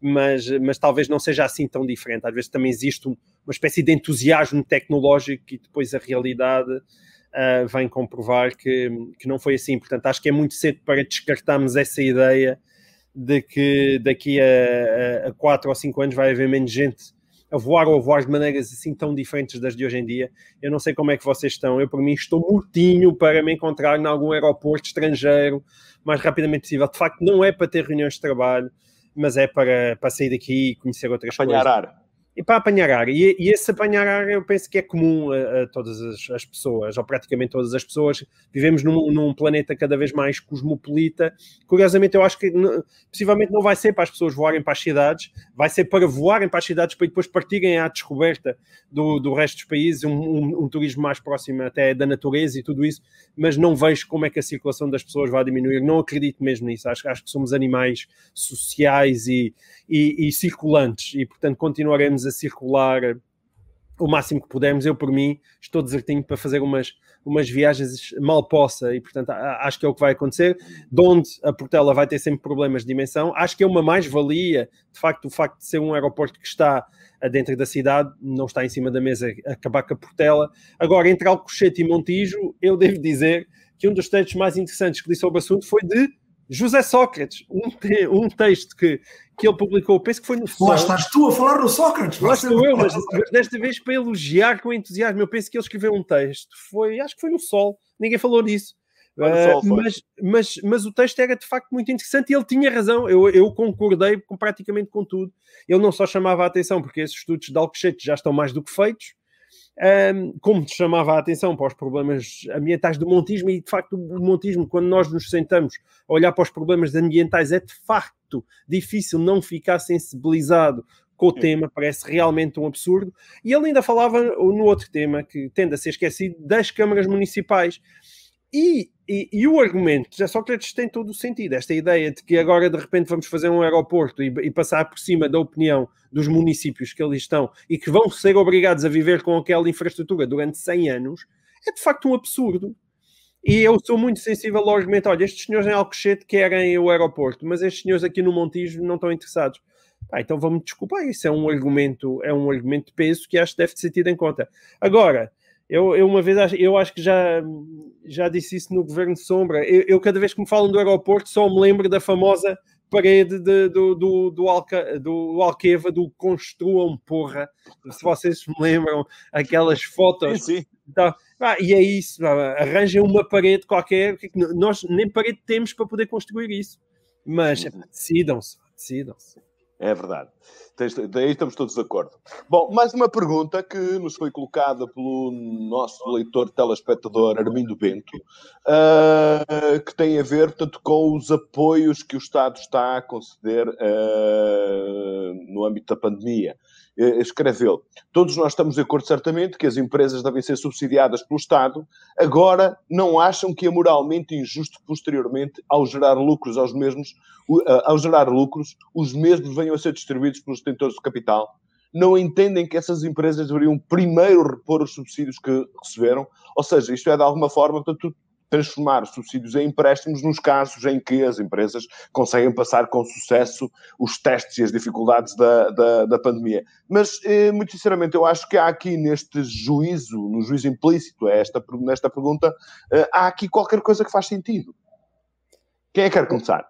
Speaker 2: mas, mas talvez não seja assim tão diferente. Às vezes também existe um, uma espécie de entusiasmo tecnológico e depois a realidade uh, vem comprovar que, que não foi assim. Portanto, acho que é muito cedo para descartarmos essa ideia de que daqui a, a, quatro ou cinco anos vai haver menos gente a voar ou a voar de maneiras assim tão diferentes das de hoje em dia. Eu não sei como é que vocês estão. Eu, por mim, estou mortinho para me encontrar em algum aeroporto estrangeiro mais rapidamente possível. De facto, não é para ter reuniões de trabalho, mas é para, para sair daqui e conhecer outras
Speaker 1: Apanhar
Speaker 2: coisas.
Speaker 1: ar
Speaker 2: e para apanhar ar. E, e, esse apanhar ar eu penso que é comum a, a todas as, as, pessoas, ou praticamente todas as pessoas. Vivemos num, num, planeta cada vez mais cosmopolita. Curiosamente, eu acho que possivelmente não vai ser para as pessoas voarem para as cidades, vai ser para voarem para as cidades para depois partirem à descoberta do, do resto dos países, um, um, um, turismo mais próximo até da natureza e tudo isso, mas não vejo como é que a circulação das pessoas vai diminuir. Não acredito mesmo nisso. Acho, acho que somos animais sociais e, e, e circulantes e, portanto, continuaremos a circular o máximo que pudermos. Eu, por mim, estou desertinho para fazer umas, umas viagens mal possa e, portanto, acho que é o que vai acontecer. De onde a Portela vai ter sempre problemas de dimensão. Acho que é uma mais-valia, de facto, o facto de ser um aeroporto que está dentro da cidade, não está em cima da mesa acabar com a Portela. Agora, entre Alcochete e Montijo, eu devo dizer que um dos textos mais interessantes que li sobre o assunto foi de José Sócrates, um, te, um texto que, que ele publicou, penso que foi no
Speaker 3: Sol. Lá estás tu a falar no Sócrates.
Speaker 2: Lá estou eu, mas, mas, desta vez para elogiar com entusiasmo. Eu penso que ele escreveu um texto, foi, acho que foi no Sol, ninguém falou disso. Uh, mas, mas, mas o texto era de facto muito interessante e ele tinha razão. Eu, eu concordei com, praticamente com tudo. Ele não só chamava a atenção, porque esses estudos de Alcochete já estão mais do que feitos, um, como te chamava a atenção para os problemas ambientais do montismo, e de facto o montismo, quando nós nos sentamos a olhar para os problemas ambientais, é de facto difícil não ficar sensibilizado com o tema, parece realmente um absurdo. E ele ainda falava no outro tema, que tende a ser esquecido, das câmaras municipais. E, e, e, o argumento de Sócrates tem todo o sentido. Esta ideia de que agora de repente vamos fazer um aeroporto e, e, passar por cima da opinião dos municípios que ali estão e que vão ser obrigados a viver com aquela infraestrutura durante 100 anos é de facto um absurdo. E eu sou muito sensível ao argumento: olha, estes senhores em Alcochete querem o aeroporto, mas estes senhores aqui no Montijo não estão interessados. Ah, então vamos desculpar, isso é um argumento, é um argumento de peso que acho que deve ser tido em conta. Agora, eu, eu, uma vez eu acho que já, já disse isso no Governo de Sombra. Eu, eu, cada vez que me falam do aeroporto só me lembro da famosa parede de, do, do, do, Alca, do Alqueva do Construam Porra. Se vocês me lembram, aquelas fotos.
Speaker 1: Sim, sim.
Speaker 2: Então, ah, e é isso, arranjem uma parede qualquer. Nós nem parede temos para poder construir isso. Mas decidam-se, decidam-se.
Speaker 1: É verdade. Daí estamos todos de acordo. Bom, mais uma pergunta que nos foi colocada pelo nosso leitor telespectador Armindo Bento, uh, que tem a ver, portanto, com os apoios que o Estado está a conceder uh, no âmbito da pandemia. Eh, escreveu. Todos nós estamos de acordo, certamente, que as empresas devem ser subsidiadas pelo Estado. Agora, não acham que é moralmente injusto, posteriormente, ao gerar lucros aos mesmos, eh, ao gerar lucros, os mesmos venham a ser distribuídos pelos detentores de capital? Não entendem que essas empresas deveriam primeiro repor os subsídios que receberam? Ou seja, isto é, de alguma forma, portanto, transformar subsídios em empréstimos nos casos em que as empresas conseguem passar com sucesso os testes e as dificuldades da, da, da pandemia. Mas, eh, muito sinceramente, eu acho que há aqui neste juízo, no juízo implícito esta, nesta pergunta, eh, há aqui qualquer coisa que faz sentido. Quem é que quer começar?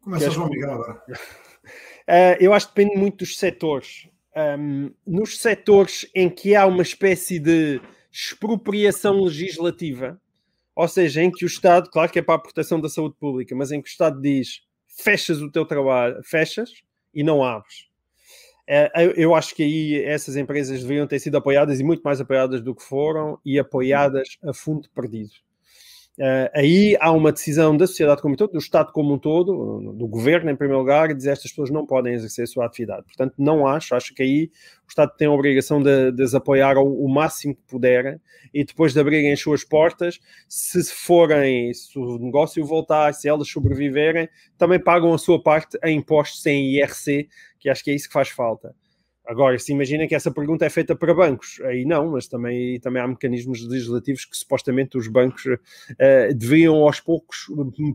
Speaker 3: Começa João Miguel agora.
Speaker 2: Uh, [LAUGHS] eu acho que depende muito dos setores. Um, nos setores em que há uma espécie de expropriação legislativa, ou seja, em que o Estado, claro que é para a proteção da saúde pública, mas em que o Estado diz fechas o teu trabalho, fechas e não abres. É, eu acho que aí essas empresas deveriam ter sido apoiadas e muito mais apoiadas do que foram e apoiadas a fundo perdido. Uh, aí há uma decisão da sociedade como um todo, do Estado como um todo, do governo em primeiro lugar, de dizer estas pessoas não podem exercer a sua atividade. Portanto, não acho, acho que aí o Estado tem a obrigação de, de as apoiar ao, o máximo que puder e depois de abrirem as suas portas, se forem, se o negócio voltar, se elas sobreviverem, também pagam a sua parte em impostos sem IRC, que acho que é isso que faz falta. Agora, se imaginem que essa pergunta é feita para bancos, aí não, mas também, também há mecanismos legislativos que supostamente os bancos uh, deveriam aos poucos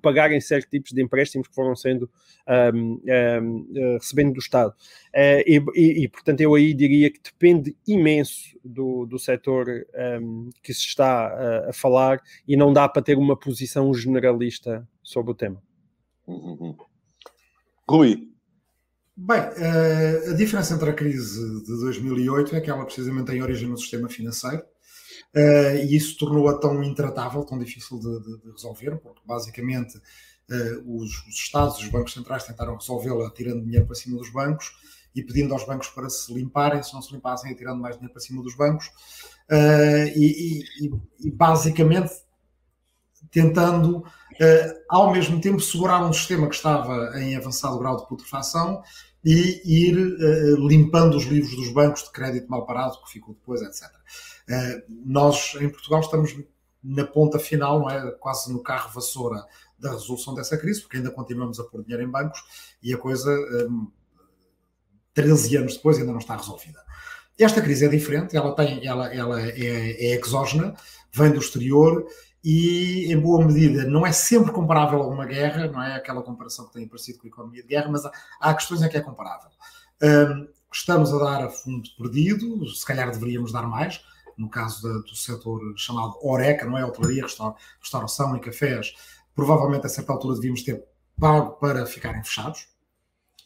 Speaker 2: pagarem certos tipos de empréstimos que foram sendo um, um, uh, recebendo do Estado. Uh, e, e, e, portanto, eu aí diria que depende imenso do, do setor um, que se está a falar e não dá para ter uma posição generalista sobre o tema.
Speaker 1: Uhum. uhum. Rui,
Speaker 3: Bem, eh, a diferença entre a crise de 2008 é que ela precisamente tem origem no sistema financeiro eh, e isso tornou-a tão intratável, tão difícil de, de, de resolver, porque basicamente eh, os, os Estados, os bancos centrais tentaram resolvê-la tirando dinheiro para cima dos bancos e pedindo aos bancos para se limparem, se não se limpassem, atirando mais dinheiro para cima dos bancos, e, e, e, basicamente tentando, ao mesmo tempo, segurar um sistema que estava em avançado grau de putrefação e ir uh, limpando os livros dos bancos de crédito mal parado, que ficou depois, etc. nós, em Portugal, estamos na ponta final, não é? quase no carro vassoura da resolução dessa crise, porque ainda continuamos a pôr dinheiro em bancos e a coisa, um, 13 anos depois, ainda não está resolvida. Esta crise é diferente, ela, tem, ela, ela é, é exógena, vem do exterior e, em boa medida, não é sempre comparável a uma guerra, não é aquela comparação que tem aparecido com a economia de guerra, mas há, há questões em que é comparável. Um, estamos a dar a fundo perdido, se calhar deveríamos dar mais, no caso do setor chamado Oreca, não é? Hotelaria, restauração e cafés, provavelmente a certa altura devíamos ter pago para ficarem fechados.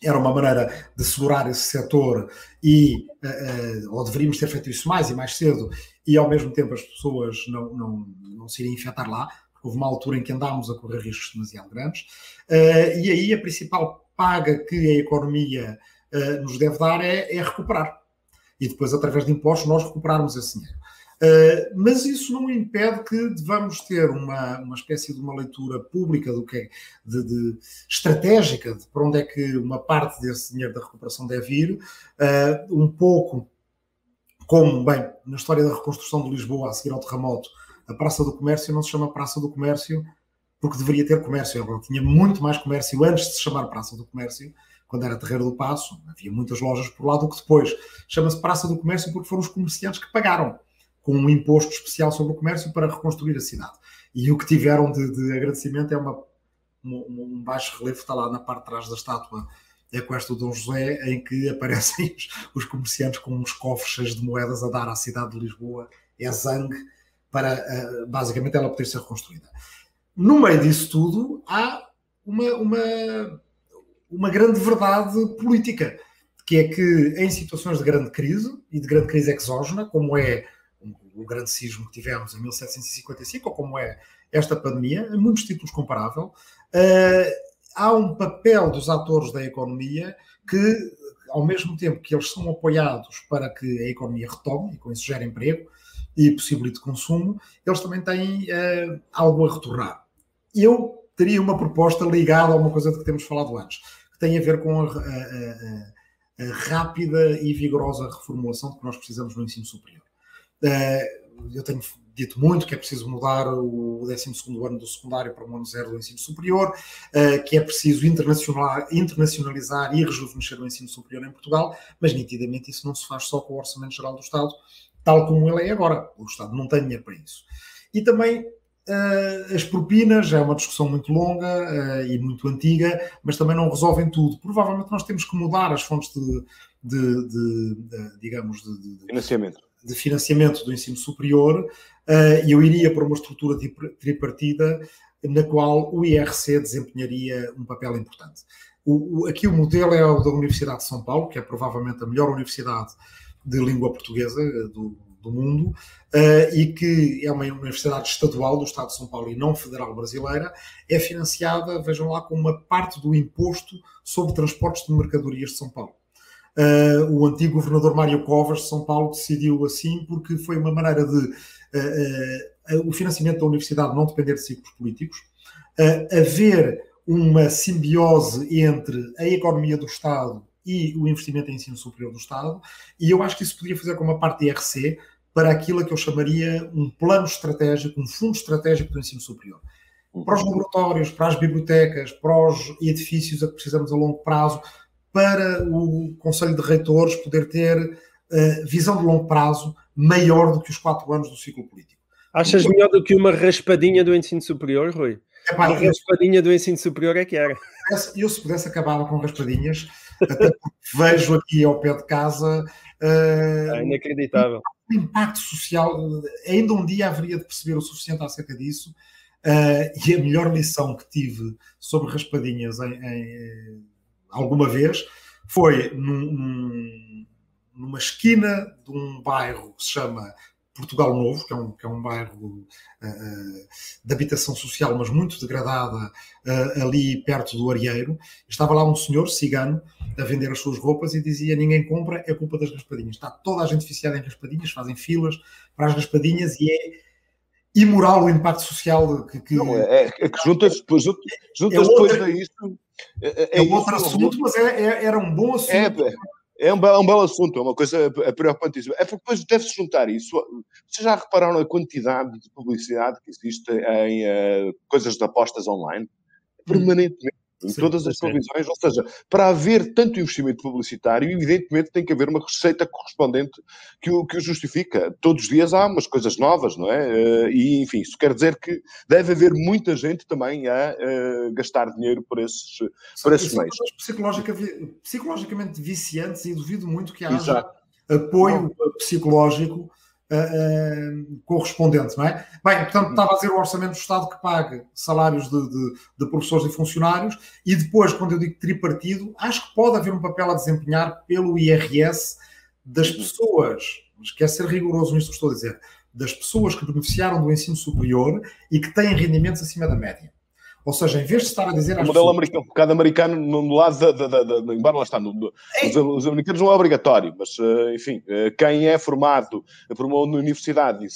Speaker 3: Era uma maneira de segurar esse setor e, uh, uh, ou deveríamos ter feito isso mais e mais cedo, e ao mesmo tempo as pessoas não, não, não se iriam infectar lá, houve uma altura em que andámos a correr riscos demasiado grandes. Uh, e aí a principal paga que a economia nos deve dar é, é recuperar. E depois, através de impostos, nós recuperarmos esse dinheiro. Uh, mas isso não impede que devamos ter uma, uma espécie de uma leitura pública do que é, de, de, estratégica de para onde é que uma parte desse dinheiro da recuperação deve ir, uh, um pouco como, bem, na história da reconstrução de Lisboa a seguir ao terremoto, a Praça do Comércio não se chama Praça do Comércio porque deveria ter comércio, ela tinha muito mais comércio antes de se chamar Praça do Comércio, quando era Terreiro do Passo, havia muitas lojas por lá do que depois. Chama-se Praça do Comércio porque foram os comerciantes que pagaram com um imposto especial sobre o comércio para reconstruir a cidade. E o que tiveram de, de agradecimento é uma, um, um, baixo relevo, está lá na parte de trás da estátua, é com esta do Dom José, em que [LAUGHS] aparecem os, os comerciantes com uns cofres cheios de moedas a dar à cidade de Lisboa, é zangue, para uh, basicamente ela poder ser reconstruída. No meio disso tudo, há uma, uma, uma grande verdade política, que é que em situações de grande crise, e de grande crise exógena, como é o grande sismo que tivemos em 1755, ou como é esta pandemia, em muitos títulos comparável, uh, há um papel dos atores da economia que, ao mesmo tempo que eles são apoiados para que a economia retome e com isso gere emprego e possibilite consumo, eles também têm uh, algo a retornar. Eu teria uma proposta ligada a uma coisa de que temos falado antes, que tem a ver com a, a, a, a rápida e vigorosa reformulação de que nós precisamos no ensino superior. Eh, eu tenho dito muito que é preciso mudar o 12 ano do secundário para o ano zero do ensino superior, eh, que é preciso internacionalizar e rejuvenescer o ensino superior em Portugal, mas nitidamente isso não se faz só com o Orçamento Geral do Estado, tal como ele é agora. O Estado não tem dinheiro para isso. E também Uh, as propinas é uma discussão muito longa uh, e muito antiga, mas também não resolvem tudo. Provavelmente nós temos que mudar as fontes de, de, de, de digamos, de,
Speaker 1: financiamento
Speaker 3: de financiamento do ensino superior, uh, eu iria para uma estrutura tripartida na qual o IRC desempenharia um papel importante. Aqui o modelo é o da Universidade de São Paulo, que é provavelmente a melhor universidade de língua portuguesa eh, do, do mundo, uh, e que é uma universidade estadual do Estado de São Paulo e não federal brasileira, é financiada, vejam lá, com uma parte do imposto sobre transportes de mercadorias de São Paulo. Uh, o antigo governador Mário Covas de São Paulo decidiu assim porque foi uma maneira de uh, uh, o financiamento da universidade não depender de ciclos políticos, haver uma simbiose entre a economia do Estado e o investimento em ensino superior do Estado, e eu acho que isso podia fazer com uma parte IRC para aquilo que eu chamaria um plano estratégico, um fundo estratégico do ensino superior. Para os laboratórios, para as bibliotecas, para os edifícios a que precisamos a longo prazo, para o Conselho de Reitores poder ter uh, visão de longo prazo maior do que os quatro anos do ciclo político.
Speaker 2: Achas melhor do que uma raspadinha do ensino superior, Rui? Epá, uma raspadinha do ensino superior é que era.
Speaker 3: Eu, se pudesse, acabava com raspadinhas, até porque vejo aqui ao pé de casa. Uh,
Speaker 2: é inacreditável.
Speaker 3: O impacto social, ainda um dia haveria de perceber o suficiente acerca disso. Uh, e a melhor lição que tive sobre raspadinhas em, em alguma vez, foi num, num, numa esquina de um bairro que se chama Portugal Novo, que é um, que é um bairro uh, de habitação social, mas muito degradada, uh, ali perto do Arieiro. Estava lá um senhor cigano a vender as suas roupas e dizia: Ninguém compra, é culpa das raspadinhas. Está toda a gente viciada em raspadinhas, fazem filas para as raspadinhas e é imoral o impacto social que. que...
Speaker 1: Não, é, é, que juntas, depois, juntas é depois a isso.
Speaker 3: É, é, é outro assunto, mas é, era um bom assunto.
Speaker 1: É, é um, belo, um belo assunto, é uma coisa preocupantíssima. É porque depois deve-se juntar isso. Vocês já repararam a quantidade de publicidade que existe em uh, coisas de apostas online? Hum. Permanentemente em Sim, todas as televisões, ou seja, para haver tanto investimento publicitário, evidentemente tem que haver uma receita correspondente que o, que o justifica. Todos os dias há umas coisas novas, não é? Eh, e, enfim, isso quer dizer que deve haver muita gente também a, uh, gastar dinheiro por esses, por esses meios.
Speaker 3: Psicológica, psicologicamente viciantes e duvido muito que haja Exato. apoio psicológico uh, correspondente, não é? Bem, portanto, estava a dizer o orçamento do Estado que paga salários de, de, de, professores e funcionários e depois, quando eu digo tripartido, acho que pode haver um papel a desempenhar pelo IRS das uhum. pessoas, mas quer ser rigoroso nisto que estou a dizer, das pessoas que beneficiaram do ensino superior e que têm rendimentos acima da média. Ou seja, em vez de estar a dizer.
Speaker 1: O modelo pessoas... americano, um bocado americano, no lado da. da, da, da embora lá está, no, no, é. os, os, americanos não é obrigatório, mas, uh, enfim, uh, quem é formado por uma universidade e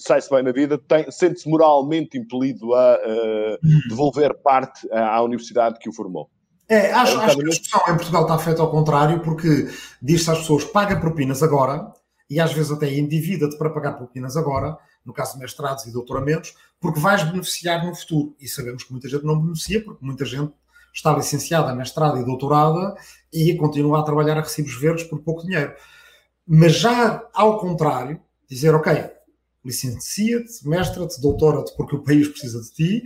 Speaker 1: sai-se bem na vida, sente-se moralmente impelido a uh, devolver parte à, à universidade que o formou.
Speaker 3: É, acho, é acho que a discussão em Portugal está feita ao contrário, porque diz-se às pessoas paga propinas agora, e às vezes até endivida-te para pagar propinas agora, no caso de mestrados e doutoramentos, porque vais beneficiar no futuro. E sabemos que muita gente não beneficia, porque muita gente está licenciada, mestrada e doutorada e continua a trabalhar a recibos verdes por pouco dinheiro. Mas já ao contrário, dizer, ok, licencia-te, mestra-te, doutora-te porque o país precisa de ti,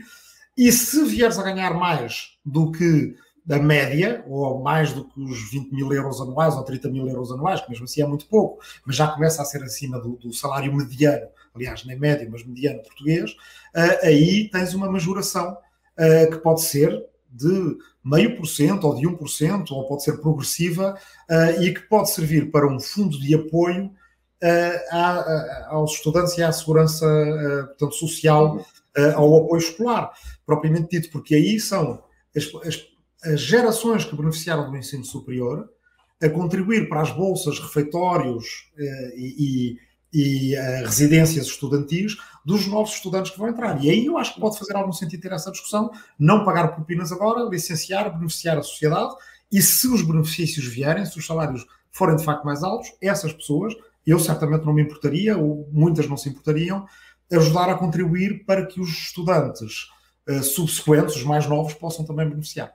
Speaker 3: e se vieres a ganhar mais do que da média, ou mais do que os 20 mil euros anuais ou 30 mil euros anuais, que mesmo assim é muito pouco, mas já começa a ser acima do, do salário mediano, aliás, nem médio, mas mediano português, uh, aí tens uma majoração uh, que pode ser de meio por cento ou de 1%, ou pode ser progressiva, uh, e que pode servir para um fundo de apoio aos estudantes e à segurança portanto, social, ao apoio escolar, propriamente dito, porque aí são as, as as gerações que beneficiaram do ensino superior a contribuir para as bolsas, refeitórios e, e, eh, residências estudantis dos novos estudantes que vão entrar. E aí eu acho que pode fazer algum sentido ter essa discussão, não pagar propinas agora, licenciar, beneficiar a sociedade e se os benefícios vierem, se os salários forem de facto mais altos, essas pessoas, eu certamente não me importaria, ou muitas não se importariam, ajudar a contribuir para que os estudantes uh, subsequentes, os mais novos, possam também beneficiar.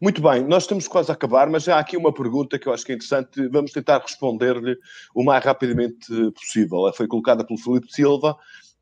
Speaker 1: Muito bem, nós estamos quase a acabar, mas há aqui uma pergunta que eu acho que é interessante. Vamos tentar responder-lhe o mais rapidamente possível. Ela foi colocada pelo Felipe Silva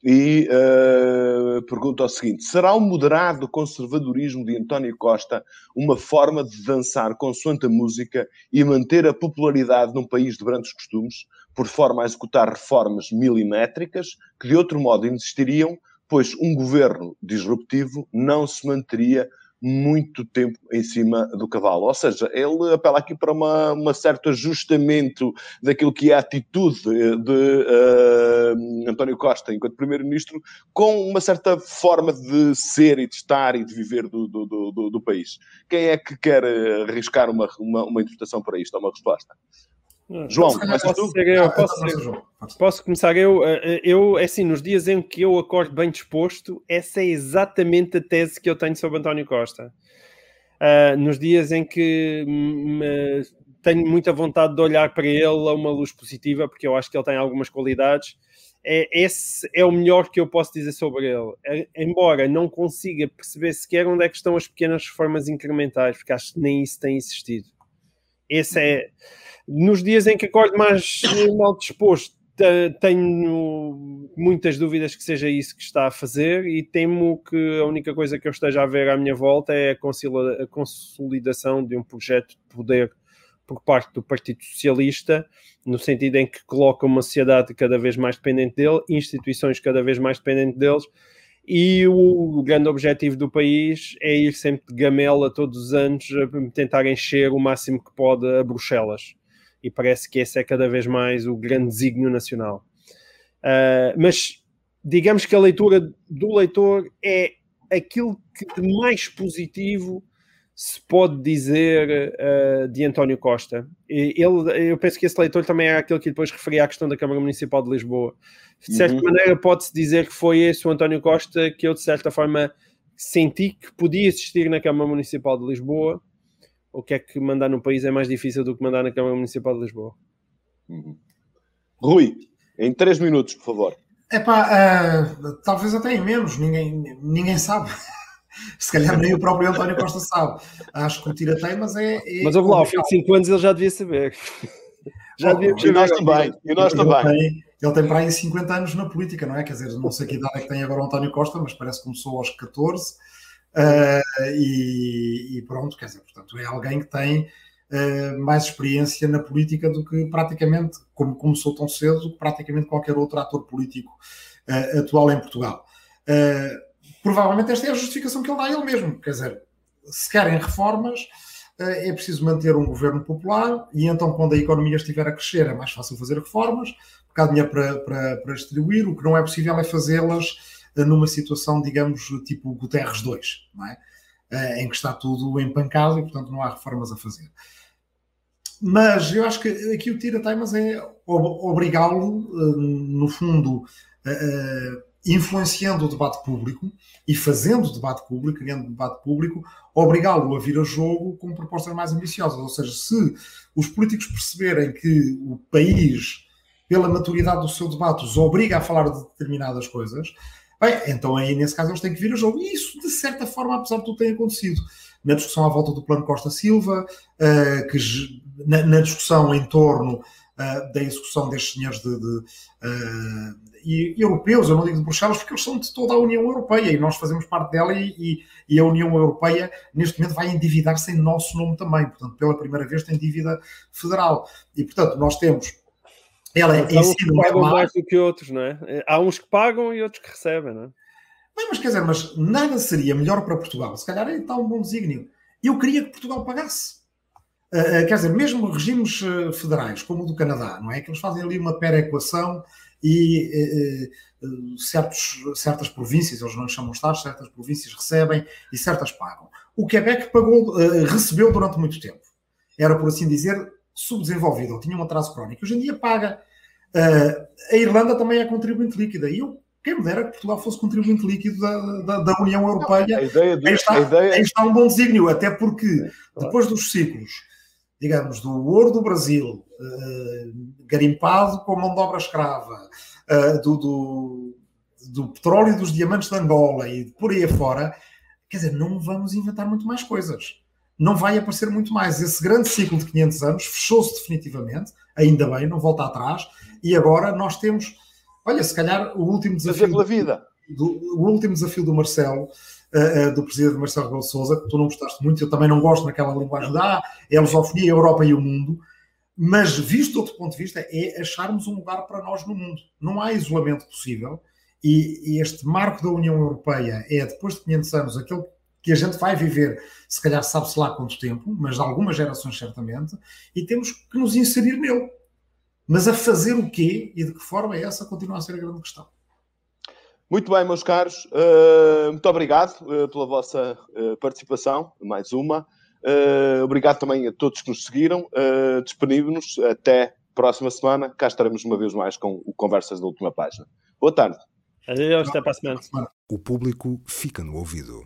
Speaker 1: e uh, pergunta o seguinte: será o moderado conservadorismo de António Costa uma forma de dançar consoante a música e manter a popularidade num país de brancos costumes, por forma a executar reformas milimétricas que de outro modo existiriam, pois um governo disruptivo não se manteria muito tempo em cima do cavalo. Ou seja, ele apela aqui para uma, uma certo ajustamento daquilo que é a atitude de uh, António Costa enquanto Primeiro-Ministro com uma certa forma de ser e de estar e de viver do, do, do, do país. Quem é que quer arriscar uma, uma, uma interpretação para isto, uma resposta? João,
Speaker 2: posso, tu? eu, posso, posso, começar eu? Eh, eh, eu, é assim, nos dias em que eu acordo bem disposto, essa é exatamente a tese que eu tenho sobre António Costa. Uh, nos dias em que me, tenho muita vontade de olhar para ele a uma luz positiva, porque eu acho que ele tem algumas qualidades, é, esse é o melhor que eu posso dizer sobre ele. É, embora não consiga perceber sequer onde é que estão as pequenas reformas incrementais, porque acho que nem isso tem existido. Esse é nos dias em que acordo mais mal disposto, tenho muitas dúvidas que seja isso que está a fazer e temo que a única coisa que eu esteja a ver à minha volta é a consolidação de um projeto de poder por parte do Partido Socialista, no sentido em que coloca uma sociedade cada vez mais dependente dele, instituições cada vez mais dependentes deles, e o grande objetivo do país é ir sempre de gamela todos os anos a tentar encher o máximo que pode a Bruxelas e parece que esse é cada vez mais o grande desígnio nacional. Uh, mas digamos que a leitura do leitor é aquilo que de mais positivo se pode dizer uh, de António Costa. Ele, eu penso que esse leitor também é aquele que depois referia à questão da Câmara Municipal de Lisboa. De certa uhum. maneira, pode-se dizer que foi esse o António Costa que eu, de certa forma, senti que podia existir na Câmara Municipal de Lisboa. O que é que mandar no país é mais difícil do que mandar na Câmara Municipal de Lisboa?
Speaker 1: Uhum. Rui, em três minutos, por favor.
Speaker 3: É pá, uh, talvez até em menos, ninguém, ninguém sabe. [LAUGHS] Se calhar nem o próprio António Costa sabe. Acho que o tira mas é, é.
Speaker 2: Mas vamos lá, ao fim de 5 anos ele já devia saber.
Speaker 1: Já devia oh, E nós também. E nós
Speaker 3: ele
Speaker 1: também.
Speaker 3: Tem, ele tem para aí 50 anos na política, não é? Quer dizer, não sei que idade é que tem agora o António Costa, mas parece que começou aos 14. Uh, eh, e, e, pronto, quer dizer, portanto, é alguém que tem uh, mais experiência na política do que praticamente, como começou tão cedo, do que praticamente qualquer outro ator político uh, atual em Portugal. Uh, provavelmente esta é a justificação que ele dá a ele mesmo. Quer dizer, se querem reformas, é preciso manter um governo popular e então, quando a economia estiver a crescer, é mais fácil fazer reformas, porque há dinheiro para, para, para distribuir. O que não é possível é fazê-las numa situação, digamos, tipo Guterres 2, não é? em que está tudo empancado e, portanto, não há reformas a fazer. Mas eu acho que aqui o tira temas é obrigá-lo, eh, no fundo, influenciando o debate público e fazendo o debate público, criando debate público, obrigá-lo a vir a jogo com propostas mais ambiciosas. Ou seja, se os políticos perceberem que o país, pela maturidade do seu debate, os obriga a falar de determinadas coisas, bem, então aí nesse caso eles têm que vir a jogo. E isso, de certa forma, apesar de tudo, tem acontecido. Na discussão à volta do plano Costa Silva, uh, que na discussão em torno uh, da execução destes senhores de, de uh, e, europeus, eu não digo de Bruxelas, porque eles são de toda a União Europeia e nós fazemos parte dela e, e, e a União Europeia neste momento vai endividar-se em nosso nome também, portanto, pela primeira vez tem dívida federal. E, portanto, nós temos
Speaker 2: ela é em si não pagam mais do que outros, não é? Há uns que pagam e outros que recebem, não é?
Speaker 3: Bem, mas quer dizer, mas nada seria melhor para Portugal. Se calhar é está um bom desígnio. Eu queria que Portugal pagasse. Uh, quer dizer, mesmo regimes uh, federais, como o do Canadá, não é? Que eles fazem ali uma perequação e certos, certas províncias, eles não chamam Estados, certas províncias recebem e certas pagam. O Quebec pagou, recebeu durante muito tempo. Era, por assim dizer, subdesenvolvido, ou tinha um atraso crónico. Hoje em dia paga. a Irlanda também é contribuinte líquida. E eu quem me dera que Portugal fosse contribuinte líquido da, da, da União Europeia. A ideia de, aí, está, ideia... aí está um bom desígnio, até porque depois dos ciclos digamos, do ouro do Brasil, uh, garimpado com mão de obra escrava, uh, do, do, do, petróleo e dos diamantes de Angola e por aí afora, quer dizer, não vamos inventar muito mais coisas. Não vai aparecer muito mais. Esse grande ciclo de 500 anos fechou-se definitivamente, ainda bem, não volta atrás, e agora nós temos, olha, se calhar o último desafio.
Speaker 1: Pela vida.
Speaker 3: Do, o último desafio do Marcelo do presidente Marcelo Rebelo Souza, que tu não gostaste muito, eu também não gosto naquela linguagem da ah, é a lusofonia, a Europa e o mundo, mas visto outro ponto de vista, é acharmos um lugar para nós no mundo. Não há isolamento possível e, e este marco da União Europeia é, depois de 500 anos, aquele que a gente vai viver, se calhar sabe-se lá quanto tempo, mas algumas gerações certamente, e temos que nos inserir nele. Mas a fazer o quê e de que forma é essa continua a ser a grande questão.
Speaker 1: Muito bem, meus caros, uh, muito obrigado uh, pela vossa uh, participação, mais uma. obrigado também a todos que nos seguiram. Uh, Despedimos-nos até próxima semana. Cá estaremos uma vez mais com o Conversas da Última Página. Boa tarde.
Speaker 2: Adeus, até para a semana.
Speaker 4: O público fica no ouvido.